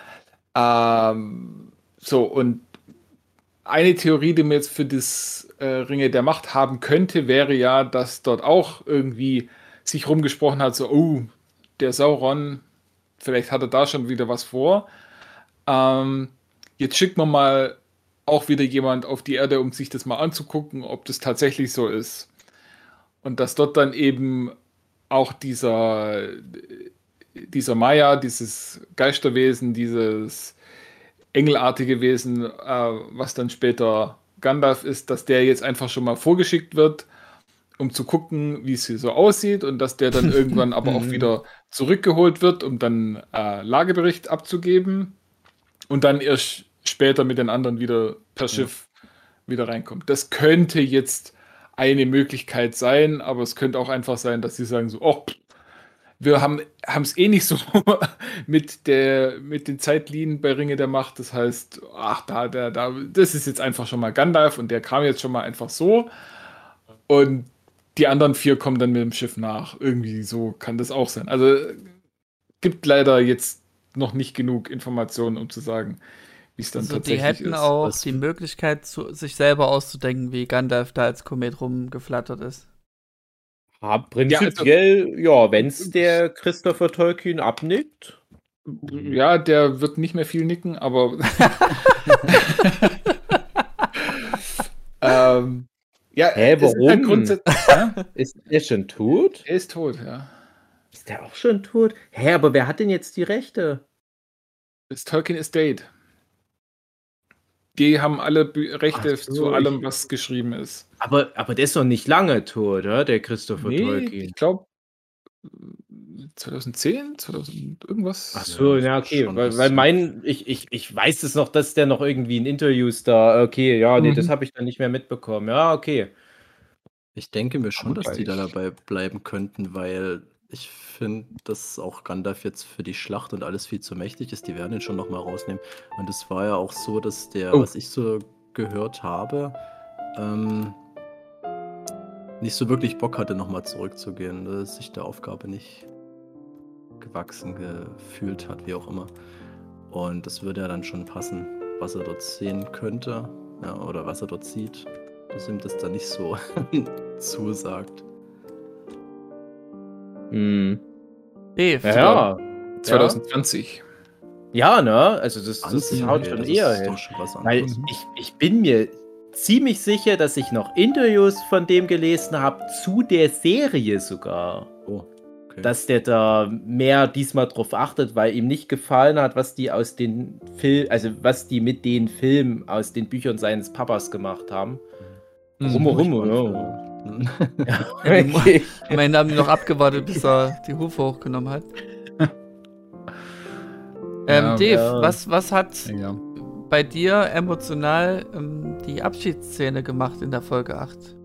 Ähm, so, und eine Theorie, die man jetzt für das äh, Ringe der Macht haben könnte, wäre ja, dass dort auch irgendwie sich rumgesprochen hat, so, oh, der Sauron, vielleicht hat er da schon wieder was vor. Ähm, jetzt schickt man mal auch wieder jemand auf die Erde, um sich das mal anzugucken, ob das tatsächlich so ist. Und dass dort dann eben auch dieser dieser Maya, dieses Geisterwesen, dieses engelartige Wesen, äh, was dann später Gandalf ist, dass der jetzt einfach schon mal vorgeschickt wird, um zu gucken, wie es hier so aussieht und dass der dann (laughs) irgendwann aber auch wieder zurückgeholt wird, um dann äh, Lagebericht abzugeben und dann erst später mit den anderen wieder per Schiff ja. wieder reinkommt. Das könnte jetzt eine Möglichkeit sein, aber es könnte auch einfach sein, dass sie sagen so, oh, wir haben es eh nicht so (laughs) mit, der, mit den Zeitlinien bei Ringe der Macht. Das heißt, ach, da, da, da, das ist jetzt einfach schon mal Gandalf und der kam jetzt schon mal einfach so. Und die anderen vier kommen dann mit dem Schiff nach. Irgendwie so kann das auch sein. Also gibt leider jetzt noch nicht genug Informationen, um zu sagen, wie es dann also tatsächlich ist. Die hätten ist. auch Was die Möglichkeit, zu, sich selber auszudenken, wie Gandalf da als Komet rumgeflattert ist. Ja, prinzipiell, ja, also, ja wenn es der Christopher Tolkien abnickt. Ja, der wird nicht mehr viel nicken, aber. (laughs) (laughs) ähm, ja, Hä, warum? Ist, halt (laughs) ist er schon tot? Er ist tot, ja. Ist der auch schon tot? Hä, aber wer hat denn jetzt die Rechte? Das Tolkien Estate. Die haben alle Rechte so, zu allem, was geschrieben ist. Aber, aber der ist noch nicht lange tot, oder? Der Christopher nee, Tolkien. Ich glaube 2010, 2000 irgendwas. Ach so, ja, okay. Weil, weil mein, ich, ich, ich weiß es noch, dass der noch irgendwie in Interviews da, okay, ja, nee, mhm. das habe ich dann nicht mehr mitbekommen. Ja, okay. Ich denke mir schon, dass die da dabei bleiben könnten, weil ich finde, dass auch Gandalf jetzt für die Schlacht und alles viel zu mächtig ist. Die werden ihn schon nochmal rausnehmen. Und es war ja auch so, dass der, oh. was ich so gehört habe, ähm, nicht so wirklich Bock hatte, nochmal zurückzugehen. Dass sich der Aufgabe nicht gewachsen gefühlt hat, wie auch immer. Und das würde ja dann schon passen, was er dort sehen könnte. Ja, oder was er dort sieht, dass ihm das dann nicht so (laughs) zusagt. Hm. Dave. Ja, 2020. Ja, ne? Also das, das, das haut schon eher hin. Weil ich, ich bin mir ziemlich sicher, dass ich noch Interviews von dem gelesen habe, zu der Serie sogar. Okay. Dass der da mehr diesmal drauf achtet, weil ihm nicht gefallen hat, was die aus den Film, also was die mit den Filmen aus den Büchern seines Papas gemacht haben. Mhm. Rum, rum, ja. ja, (laughs) okay. (laughs) Immerhin haben die noch abgewartet, bis er die Hufe hochgenommen hat. (laughs) ähm, ja, Dave, ja. Was, was hat bei dir emotional ähm, die Abschiedsszene gemacht in der Folge 8?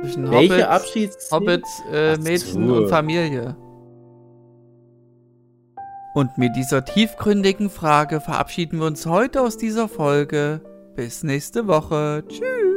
Zwischen Welche Hobbit, Abschiedsszene? Hobbit, äh, Mädchen so. und Familie. Und mit dieser tiefgründigen Frage verabschieden wir uns heute aus dieser Folge. Bis nächste Woche. Tschüss.